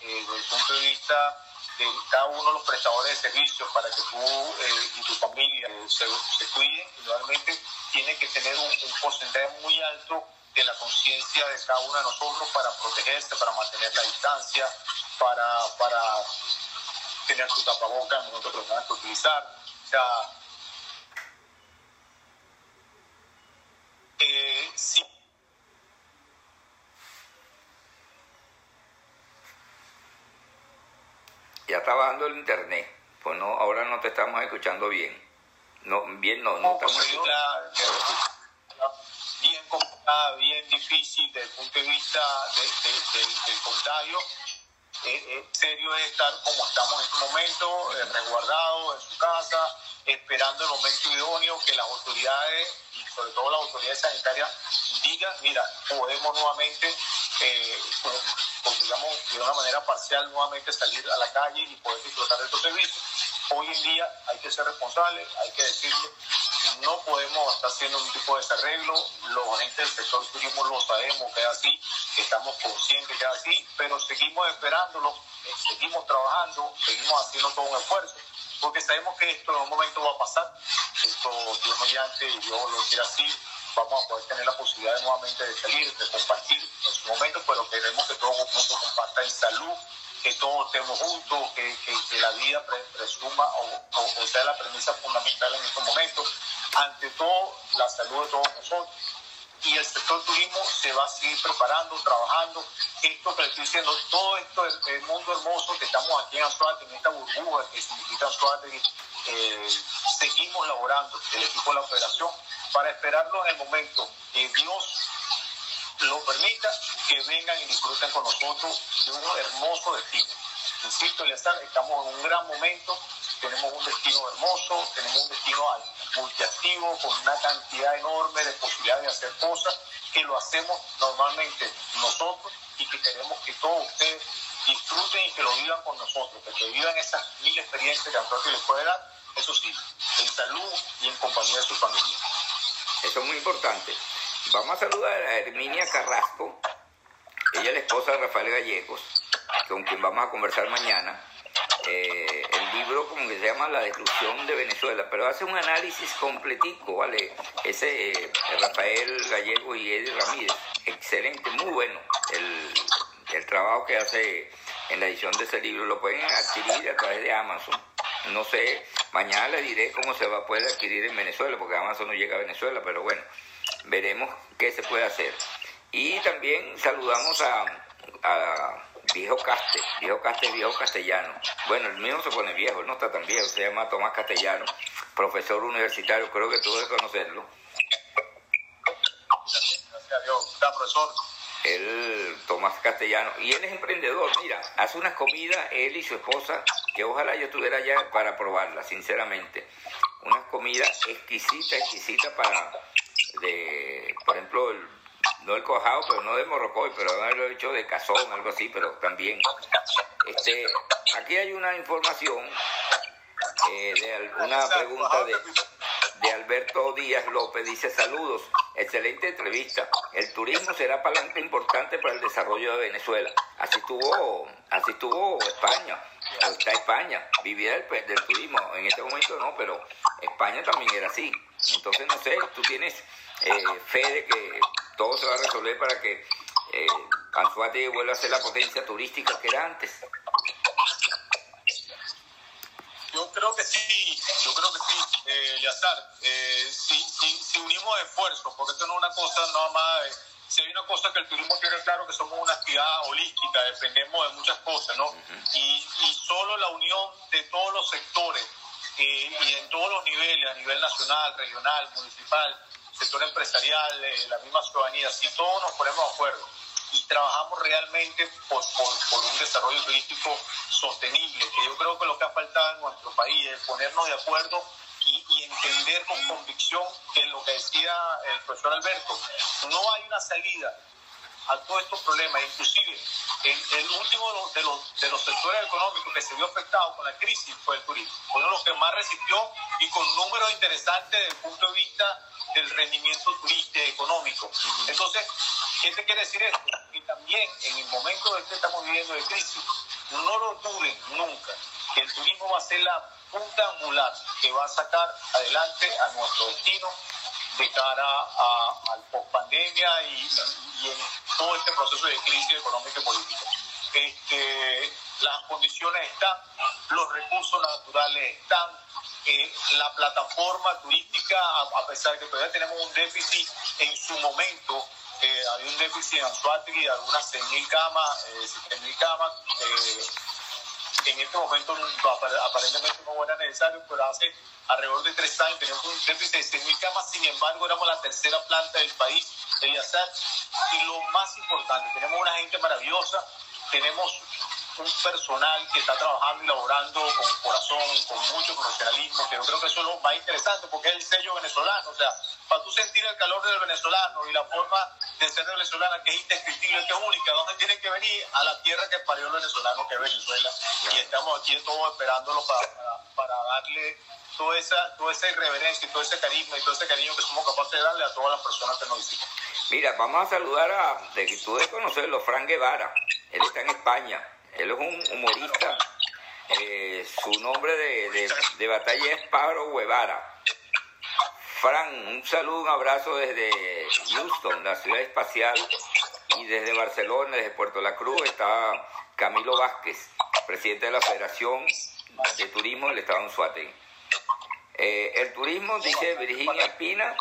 eh, desde el punto de vista de cada uno de los prestadores de servicios para que tú y tu familia se, se cuiden, indudablemente tiene que tener un, un porcentaje muy alto de la conciencia de cada uno de nosotros para protegerse, para mantener la distancia, para, para tener su tapaboca en el momento que lo tengan que utilizar. O sea. Eh, ya está bajando el internet, pues no, ahora no te estamos escuchando bien. No, bien no, no, estamos pues, escuchando difícil desde el punto de vista del, contagio. Eh, serio es estar como estamos en este momento, eh, resguardados en su casa, esperando el momento idóneo que las autoridades y sobre todo las autoridades sanitarias digan, mira, podemos nuevamente, eh, digamos, de una manera parcial nuevamente salir a la calle y poder disfrutar de estos servicios. Hoy en día hay que ser responsables, hay que decirlo, no podemos estar haciendo un tipo de desarreglo, los agentes del sector turismo lo sabemos que es así, estamos conscientes que es así, pero seguimos esperándolo, eh, seguimos trabajando, seguimos haciendo todo un esfuerzo, porque sabemos que esto en un momento va a pasar, esto Dios mediante y Dios lo quiera así, vamos a poder tener la posibilidad de nuevamente de salir, de compartir en su momento, pero queremos que todo el mundo comparta en salud, que todos estemos juntos, que, que, la vida presuma o, sea la premisa fundamental en estos momentos. Ante todo, la salud de todos nosotros. Y el sector turismo se va a seguir preparando, trabajando. Esto que le estoy diciendo, todo esto, el, mundo hermoso que estamos aquí en Anzuate, en esta burbuja que significa Anzuate, eh, seguimos laborando, el equipo de la operación, para esperarlo en el momento que Dios lo permita, que vengan y disfruten con nosotros de un hermoso destino. Insisto, estamos en un gran momento, tenemos un destino hermoso, tenemos un destino multiactivo, con una cantidad enorme de posibilidades de hacer cosas, que lo hacemos normalmente nosotros y que queremos que todos ustedes disfruten y que lo vivan con nosotros, que, vivan esas mil experiencias que Antonio les puede dar, eso sí, en salud y en compañía de su familia. Eso es muy importante. Vamos a saludar a Herminia Carrasco, ella es la esposa de Rafael Gallegos, con quien vamos a conversar mañana. Eh, el libro como que se llama La destrucción de Venezuela, pero hace un análisis completico, ¿vale? Ese eh, Rafael Gallego y Eddie Ramírez, excelente, muy bueno el, el trabajo que hace en la edición de ese libro, lo pueden adquirir a través de Amazon. No sé, mañana les diré cómo se va a poder adquirir en Venezuela, porque Amazon no llega a Venezuela, pero bueno, veremos qué se puede hacer. Y también saludamos a, Viejo Caste, Viejo Caste viejo castellano. Bueno, el mío se pone viejo, él no está tan viejo, se llama Tomás Castellano, profesor universitario, creo que tú debes conocerlo. Gracias a Dios, profesor. Él, Tomás Castellano, y él es emprendedor, mira, hace unas comidas, él y su esposa, que ojalá yo estuviera allá para probarla, sinceramente. Unas comidas exquisitas, exquisitas para, de, por ejemplo, el no el cojado, pero no de morrocoy, pero haberlo hecho de cazón, algo así, pero también. Este, aquí hay una información, eh, de una pregunta de, de Alberto Díaz López, dice saludos, excelente entrevista. El turismo será palanca importante para el desarrollo de Venezuela. Así estuvo, así estuvo España, está España, vivía del, del turismo, en este momento no, pero España también era así. Entonces, no sé, tú tienes eh, fe de que todo se va a resolver para que eh, Anzuate vuelva a ser la potencia turística que era antes. Yo creo que sí, yo creo que sí, eh, eh si, si, unimos esfuerzos, porque esto no es una cosa nada más, si hay una cosa que el turismo tiene claro que somos una actividad holística, dependemos de muchas cosas, ¿no? y, y solo la unión de todos los sectores eh, y en todos los niveles, a nivel nacional, regional, municipal, sector empresarial, eh, la misma ciudadanía, si todos nos ponemos de acuerdo y trabajamos realmente por, por, un desarrollo turístico sostenible, que yo creo que lo que ha faltado en nuestro país es ponernos de acuerdo y, y, entender con convicción que lo que decía el profesor Alberto, no hay una salida a todos estos problemas, inclusive en el último de los, de los sectores económicos que se vio afectado con la crisis fue el turismo, uno de los que más resistió y con números interesantes desde el punto de vista del rendimiento turístico económico. Entonces, ¿qué te quiere decir esto? Que también en el momento en que estamos viviendo de crisis, no lo duden nunca, que el turismo va a ser la punta angular que va a sacar adelante a nuestro destino de cara a, al post pandemia y, en todo este proceso de crisis económica y política. Este, las condiciones están, los recursos naturales están, eh, la plataforma turística, a, pesar de que todavía tenemos un déficit en su momento, eh, había un déficit en Anzuategui de algunas 6.000 camas, eh, camas, eh, en este momento aparentemente no era necesario, pero hace alrededor de tres años teníamos un déficit de 6.000 camas, sin embargo éramos la tercera planta del país, Eliazar, y lo más importante, tenemos una gente maravillosa, tenemos un personal que está trabajando y laborando con corazón, con mucho profesionalismo, que yo creo que eso es lo más interesante porque es el sello venezolano. O sea, para tú sentir el calor del venezolano y la forma de ser venezolana que es indescriptible, que es única, ¿dónde tienen que venir? A la tierra que parió el venezolano, que es Venezuela. Y estamos aquí todos esperándolo para, para, darle toda esa, toda esa irreverencia y todo ese carisma y todo ese cariño que somos capaces de darle a todas las personas que nos visitan. Mira, vamos a saludar a, de que tú debes conocerlo, Fran Guevara. Él está en España. Él es un humorista. Eh, su nombre de, de, batalla es Pablo Guevara. Fran, un saludo, un abrazo desde Houston, la ciudad espacial, y desde Barcelona, desde Puerto La Cruz, está Camilo Vázquez, presidente de la Federación de Turismo del Estado de Anzuategui. Eh, el turismo, dice Virginia Pina,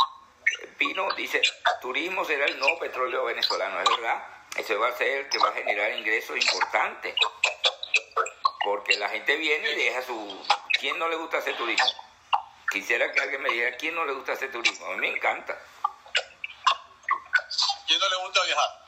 Pino, dice, turismo será el nuevo petróleo venezolano, ¿es verdad? Eso va a ser el que va a generar ingresos importantes. Porque la gente viene y deja su... ¿Quién no le gusta hacer turismo? Quisiera que alguien me dijera, ¿quién no le gusta hacer turismo? A mí me encanta. ¿Quién no le gusta viajar?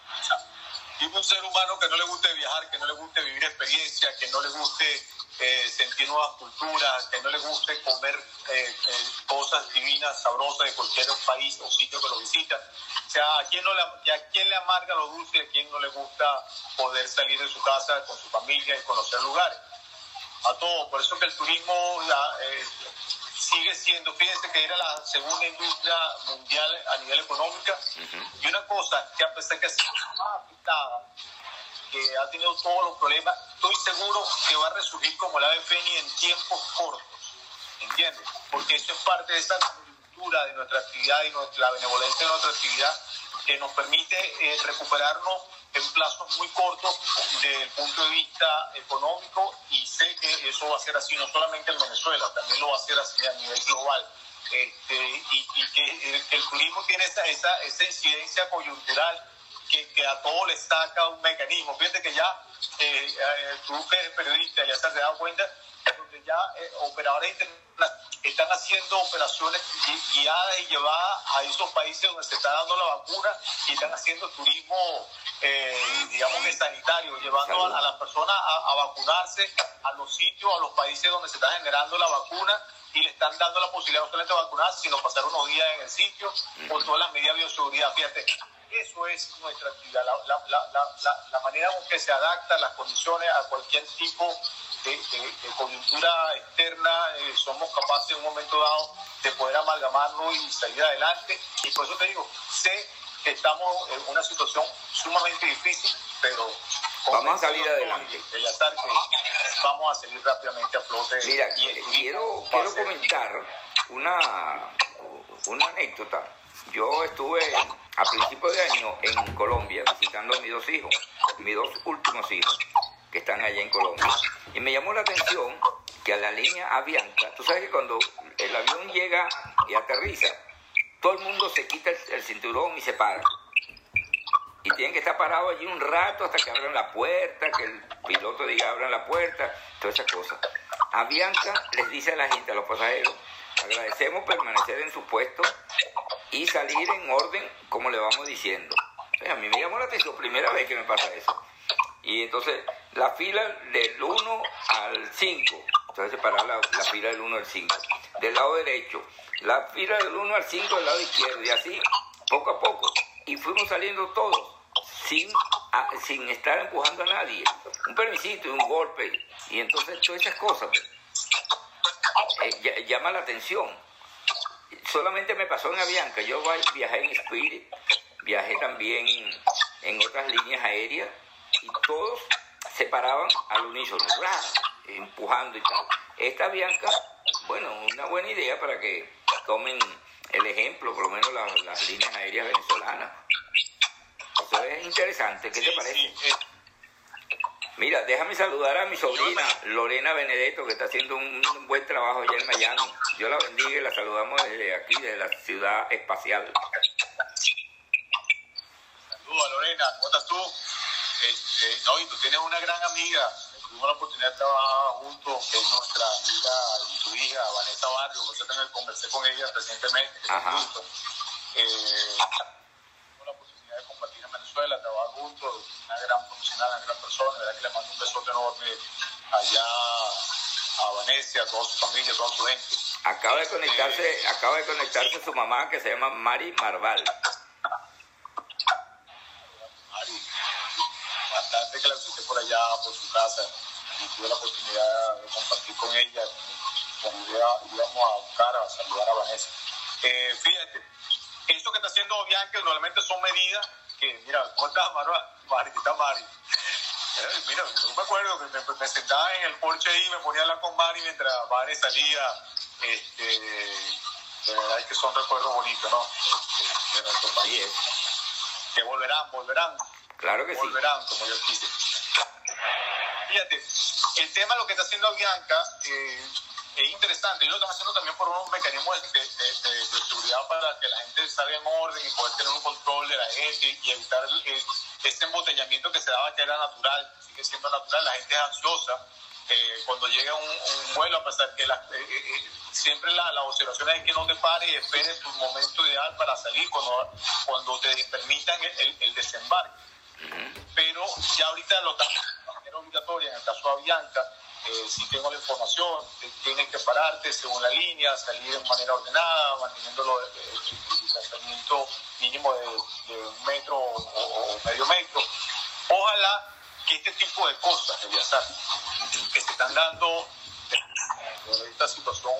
Dime un ser humano que no le guste viajar, que no le guste vivir experiencias, que no le guste eh, sentir nuevas culturas, que no le guste comer eh, eh, cosas divinas, sabrosas de cualquier país o sitio que lo visita. O sea, ¿a quién, no le, a quién le amarga lo dulce y a quién no le gusta poder salir de su casa con su familia y conocer lugares? A todos. Por eso que el turismo sigue siendo, fíjense que era la segunda industria mundial a nivel económico. Y una cosa que a pesar que se afectada, que ha tenido todos los problemas, estoy seguro que va a resurgir como la FNI en tiempos cortos. ¿Entiendes? Porque eso es parte de esa cultura de nuestra actividad y la benevolencia de nuestra actividad que nos permite eh, recuperarnos en plazos muy cortos desde el punto de vista económico y sé que eso va a ser así no solamente en Venezuela, también lo va a ser así a nivel global. Este, y, que, el, turismo tiene esa, esa, esa incidencia coyuntural que, a todo le saca un mecanismo. Fíjate que ya eh, eh, tú que eres periodista te has dado cuenta, donde ya eh, operadores internacionales están haciendo operaciones guiadas y llevadas a esos países donde se está dando la vacuna y están haciendo turismo, eh, digamos que sanitario, llevando a, las personas a, vacunarse a los sitios, a los países donde se está generando la vacuna y le están dando la posibilidad no solamente de vacunarse, sino pasar unos días en el sitio con todas las medidas de bioseguridad. Fíjate, eso es nuestra actividad, la, la, la, la manera en que se adaptan las condiciones a cualquier tipo de, coyuntura externa eh, somos capaces en un momento dado de poder amalgamarnos y salir adelante. Y por eso te digo, sé que estamos en una situación sumamente difícil, pero vamos a salir adelante. vamos a salir rápidamente a flote. Mira, quiero, quiero comentar una, una anécdota. Yo estuve a principios de año en Colombia visitando a mis dos hijos, mis dos últimos hijos que están allá en Colombia. Y me llamó la atención que a la línea Avianca, tú sabes que cuando el avión llega y aterriza, todo el mundo se quita el, cinturón y se para. Y tienen que estar parados allí un rato hasta que abran la puerta, que el piloto diga abran la puerta, todas esas cosas. Avianca les dice a la gente, a los pasajeros, agradecemos permanecer en su puesto y salir en orden como le vamos diciendo. a mí me llamó la atención, primera vez que me pasa eso. Y entonces la fila del 1 al 5, entonces separar la, la fila del 1 al 5, del lado derecho, la fila del 1 al 5 del lado izquierdo, y así, poco a poco. Y fuimos saliendo todos, sin, sin estar empujando a nadie. Un permisito y un golpe. Y entonces todas esas cosas pues, eh, llama la atención. Solamente me pasó en Avianca, yo viajé en Spirit, viajé también en otras líneas aéreas y todos se paraban al unísono, empujando y tal. Esta Bianca, bueno, una buena idea para que tomen el ejemplo, por lo menos las, líneas aéreas venezolanas. Eso es interesante, ¿qué te parece? Eh. Mira, déjame saludar a mi sobrina Lorena Benedetto, que está haciendo un, buen trabajo allá en Miami. Yo la bendiga y la saludamos desde aquí, desde la ciudad espacial. Saludos a Lorena, ¿cómo estás tú? eh, no, y tú tienes una gran amiga, tuvimos la oportunidad de trabajar juntos, que es nuestra amiga y tu hija, Vanessa Barrio, yo también conversé con ella recientemente, Ajá. eh, tuvimos la oportunidad de compartir en Venezuela, trabajar juntos, una gran profesional, una gran persona, de verdad que le mando un besote enorme allá a Vanessa, a toda su familia, a toda su gente. Acaba de conectarse, acaba de conectarse su mamá que se llama Mari Marval. Mari, bastante que la visité por allá, por su casa, y tuve la oportunidad de compartir con ella, cuando íbamos a buscar, a saludar a Vanessa. Eh, fíjate, esto que está haciendo Bianca normalmente son medidas que, mira, ¿cómo estás? Mari, ¿qué tal, Mari? Eh, mira, no me acuerdo que me, me sentaba en el porche ahí y me ponía a hablar con Mari mientras Mari salía. Este, de verdad es que son recuerdos bonitos, ¿no? Este, de país. es. Que volverán, volverán Claro que sí. volverán, como yo quise. Fíjate, el tema, lo que está haciendo Bianca, eh, es interesante. Yo lo están haciendo también por unos mecanismos de, de- de- de seguridad para que la gente salga en orden y poder tener un control de la gente y evitar el- este embotellamiento que se daba que era natural, sigue siendo natural. La gente es ansiosa. eh, cuando llega un, un vuelo, a pesar que la- eh, eh, eh, siempre la, la observación es que no te pares y esperes tu momento ideal para salir cuando, cuando te permitan el- el- el desembarque pero ya ahorita lo está obligatoria en el caso de Bianca, eh, si tengo la información, eh, tienes que pararte según la línea, salir de manera ordenada, manteniendo el distanciamiento mínimo de, de un metro o, medio metro. Ojalá que este tipo de cosas, Eliazar, que se están dando en esta situación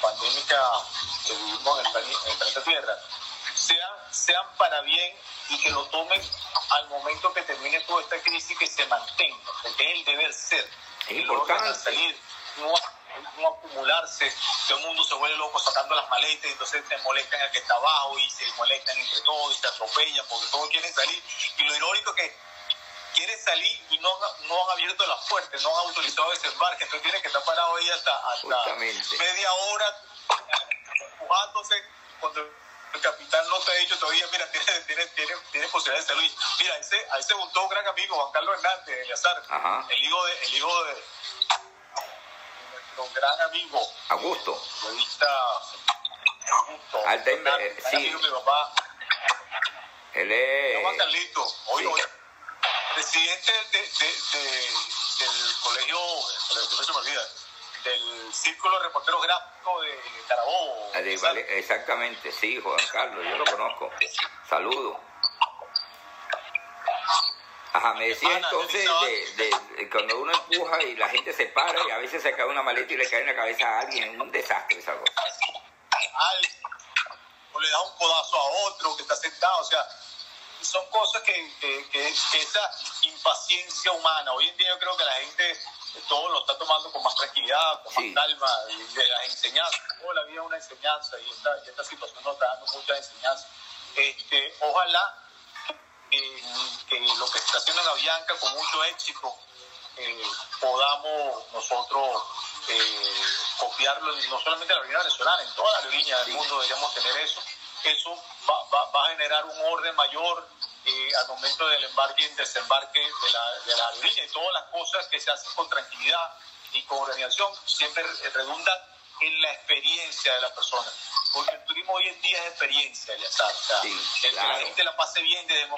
pandémica que vivimos en el planeta Tierra, sean, sean para bien y que lo tomen al momento que termine toda esta crisis que se mantenga, porque es el deber ser. Es importante. salir, no, no acumularse, todo el mundo se vuelve loco sacando las maletas y entonces se molestan al que está abajo y se molestan entre todos y se atropellan porque todos quieren salir. Y lo irónico es que quieren salir y no, no han abierto las puertas, no han autorizado desembarque, entonces tienen que estar parados ahí hasta, hasta media hora empujándose cuando el capitán no te ha dicho todavía, mira, tiene, tiene, tiene, tiene posibilidad de salir. Mira, ahí se, ahí se juntó un gran amigo, Juan Carlos Hernández, Eleazar, el hijo de, el hijo de, nuestro gran amigo, Augusto. periodista Augusto, Alta gran- eh, gran sí. amigo de mi papá, Él Juan es. Carlito, hoy, sí. hoy, presidente de, de- de- del colegio, colegio, siempre se me olvida, del Círculo de Reporteros Gráficos de Carabobo. Ah, de Vale- Exactamente, sí, Juan Carlos, yo lo conozco. Saludo. Ajá, me decía Ana, entonces de, de- de cuando uno empuja y la gente se para y a veces se cae una maleta y le cae en la cabeza a alguien, es un desastre esa cosa. o le da un codazo a otro que está sentado, o sea, son cosas que, que, que- que esa impaciencia humana, hoy en día yo creo que la gente todo lo está tomando con más tranquilidad, con Sí. más calma, y de las enseñanzas, toda la vida es una enseñanza y esta, y esta situación nos está dando muchas enseñanzas. Este, ojalá eh, que lo que está haciendo en Avianca con mucho éxito eh, podamos nosotros eh, copiarlo no solamente en la aerolínea venezolana, en toda la aerolínea del mundo deberíamos tener eso. Eso va, va- va a generar un orden mayor eh, al momento del embarque y desembarque de la, de la aerolínea y todas las cosas que se hacen con tranquilidad y con organización siempre redundan en la experiencia de la persona. Porque el turismo hoy en día es experiencia, ya sabes. O sea, Sí, el que la gente la pase bien de su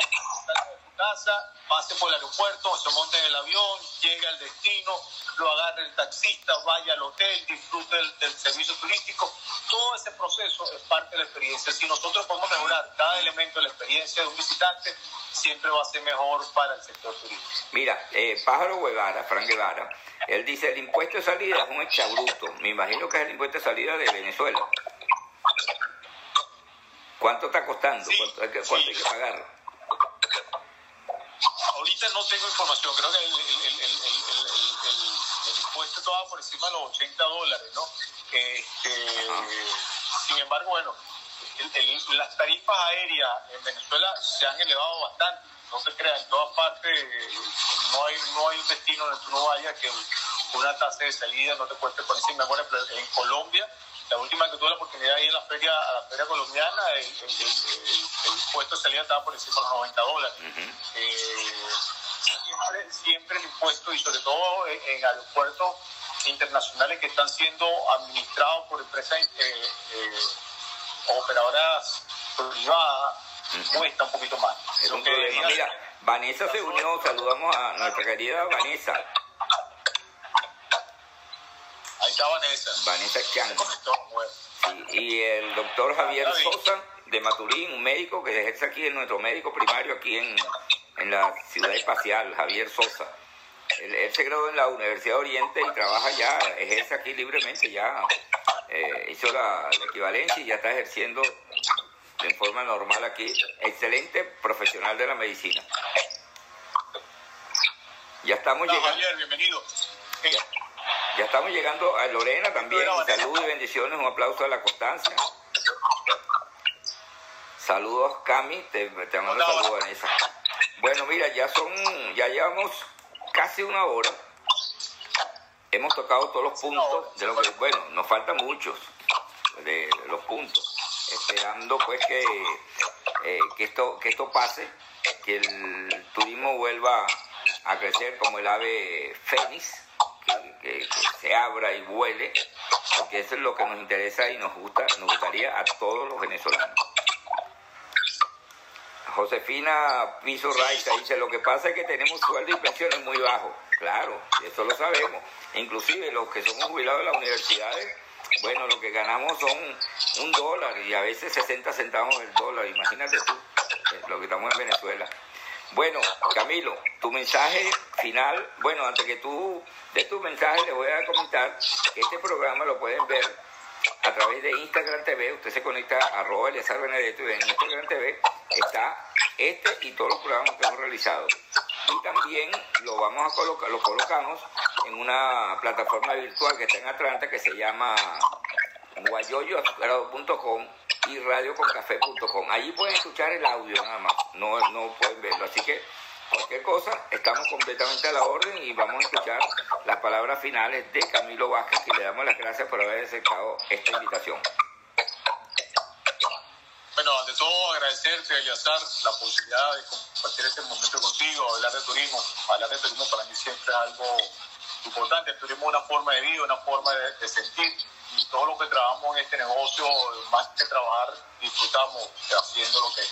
casa, pase por el aeropuerto, se monte en el avión, llegue al destino, lo agarre el taxista, vaya al hotel, disfrute del, del servicio turístico. Todo ese proceso es parte de la experiencia. Si nosotros podemos mejorar cada elemento de la experiencia de un visitante, siempre va a ser mejor para el sector turístico. Mira, eh, Pájaro Guevara, Fran Guevara, él dice, el impuesto de salida es un exabruto. Me imagino que es el impuesto de salida de Venezuela. ¿Cuánto está costando? Sí, ¿Cuánto, hay que- cuánto sí. hay que pagar? Ahorita no tengo información, creo que el, el- el- el- el- el- el- el impuesto estaba por encima de los 80 dólares, ¿no? Este, Ajá. sin embargo, bueno, el- el- las tarifas aéreas en Venezuela se han elevado bastante, no se crea, en todas partes eh, no hay, no hay un destino donde tú no vayas que una tasa de salida no te cueste por encima. Ejemplo, en Colombia, la última que tuve la oportunidad de ir a la feria, a la feria colombiana, el, el- el- de salida estaba por encima de los 90 dólares. Eh, siempre, siempre el impuesto y sobre todo en, en aeropuertos internacionales que están siendo administrados por empresas eh, eh, operadoras privadas cuesta un poquito más. Es un problema. Mira, Vanessa se unió, saludamos a nuestra querida Vanessa, Ahí está Vanessa. Vanessa Chan. Se conectó, bueno. Sí, y el doctor Javier Sosa de Maturín, un médico que ejerce aquí en nuestro médico primario aquí en, en la ciudad espacial, Javier Sosa. Él, él se graduó en la Universidad de Oriente y trabaja ya, ejerce aquí libremente, ya eh, hizo la, la equivalencia y ya está ejerciendo de forma normal aquí. Excelente profesional de la medicina. Ya estamos llegando. Javier, bienvenido. Eh, Ya estamos llegando a Lorena también. Salud y bendiciones. Un aplauso a la constancia. Saludos, Cami. Te, te mando saludos. Vanessa. Bueno, mira, ya son, ya llevamos casi una hora. Hemos tocado todos los puntos de lo que, bueno, nos faltan muchos de, de los puntos. Esperando pues que, eh, que esto, que esto pase, que el turismo vuelva a crecer como el ave fénix, que, se abra y vuele, porque eso es lo que nos interesa y nos gusta, nos gustaría a todos los venezolanos. Josefina Piso Raiza dice, lo que pasa es que tenemos sueldo y pensiones muy bajos. Claro, eso lo sabemos. Inclusive los que somos jubilados de las universidades, bueno, lo que ganamos son un dólar y a veces 60 centavos el dólar. Imagínate tú, eh, lo que estamos en Venezuela. Bueno, Camilo, tu mensaje final, bueno, antes que tú de tu mensaje les voy a comentar que este programa lo pueden ver a través de Instagram TV, usted se conecta a arroba Benedetto y en Instagram TV está este y todos los programas que hemos realizado. Y también lo vamos a colocar, lo colocamos en una plataforma virtual que está en Atlanta que se llama guayoyoazucarado.com y radioconcafé.com. Allí pueden escuchar el audio nada más, no, no pueden verlo. Así que cualquier cosa, estamos completamente a la orden y vamos a escuchar las palabras finales de Camilo Vázquez y le damos las gracias por haber aceptado esta invitación. Bueno, ante todo agradecerte, Eliazar, la posibilidad de compartir este momento contigo, hablar de turismo. Hablar de turismo para mí siempre es algo importante. El turismo es una forma de vida, una forma de, de sentir. Y todo lo que trabajamos en este negocio, más que trabajar, disfrutamos haciendo lo que,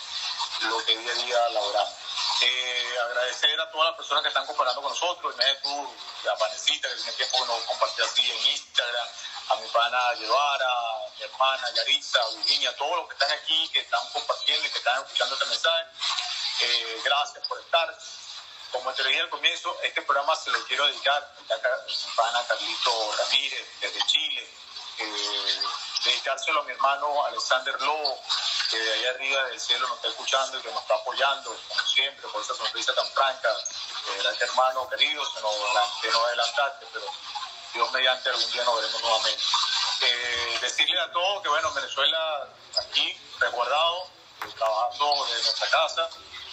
lo que día a día laboramos. Eh, agradecer a todas las personas que están comparando con nosotros, imagínate tú, a Vanecita, que tiene tiempo que nos compartió así en Instagram, a mi pana Guevara, a mi hermana Yaritza, a Virginia, todos los que están aquí, que están compartiendo y que están escuchando este mensaje. Eh, gracias por estar. Como te dije al comienzo, este programa se lo quiero dedicar a mi pana Carlito Ramírez, desde Chile. Eh, dedicárselo a mi hermano Alexander Lobo, que de allá arriba del cielo nos está escuchando y que nos está apoyando, como siempre, por esa sonrisa tan franca. Gracias, hermano querido, se nos, nos adelantaste, pero Dios mediante algún día nos veremos nuevamente. Eh, decirle a todos que, bueno, Venezuela aquí, resguardado, trabajando desde nuestra casa,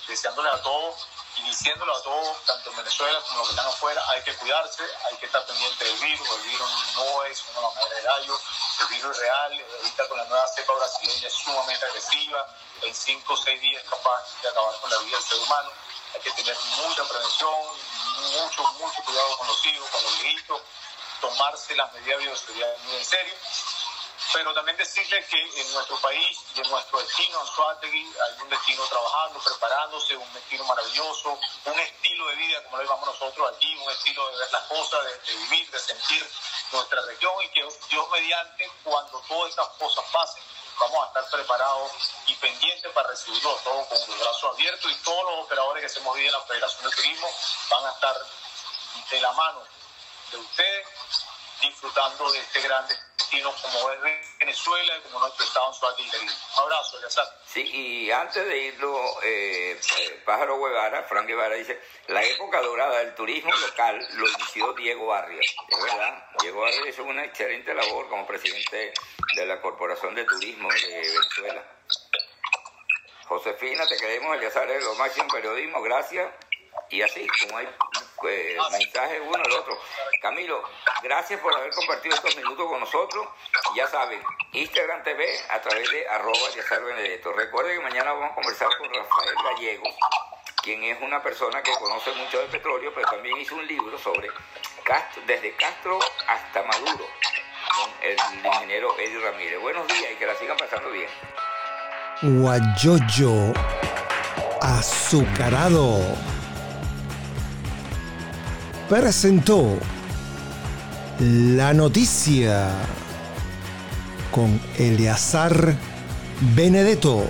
deseándole a todos y diciéndole a todos, tanto en Venezuela como los que están afuera, hay que cuidarse, hay que estar pendiente del virus, el virus no es una mamadera de gallo, el virus es real, ahorita con la nueva cepa brasileña es sumamente agresiva, en 5 o 6 días capaz de acabar con la vida del ser humano, hay que tener mucha prevención, mucho, mucho cuidado con los hijos, con los viejitos, tomarse las medidas de bioseguridad muy en serio pero también decirles que en nuestro país y en nuestro destino, en Suátegui, hay un destino trabajando, preparándose, un destino maravilloso, un estilo de vida, como lo llamamos nosotros aquí, un estilo de ver las cosas, de, vivir, de sentir nuestra región y que Dios mediante, cuando todas estas cosas pasen, vamos a estar preparados y pendientes para recibirlo todo con los brazos abiertos y todos los operadores que se movido en la Federación de Turismo van a estar de la mano de ustedes disfrutando de este gran destino como es Venezuela y como nuestro estado en querido. Un abrazo, Yazar. Sí, y antes de irlo, eh, eh, Pájaro Guevara, Frank Guevara dice, la época dorada del turismo local lo inició Diego Barria. Es verdad, Diego Barria hizo una excelente labor como presidente de la Corporación de Turismo de Venezuela. Josefina, te queremos, Eliazar, lo máximo periodismo, gracias. Y así, como hay eh, mensajes uno al otro. Camilo, gracias por haber compartido estos minutos con nosotros. Ya saben, Instagram TV a través de arroba Benedetto. Recuerden que mañana vamos a conversar con Rafael Gallegos, quien es una persona que conoce mucho de petróleo, pero también hizo un libro sobre Castro, desde Castro hasta Maduro, con el ingeniero Eddie Ramírez. Buenos días y que la sigan pasando bien. Guayoyo azucarado presentó la noticia con Eleazar Benedetto.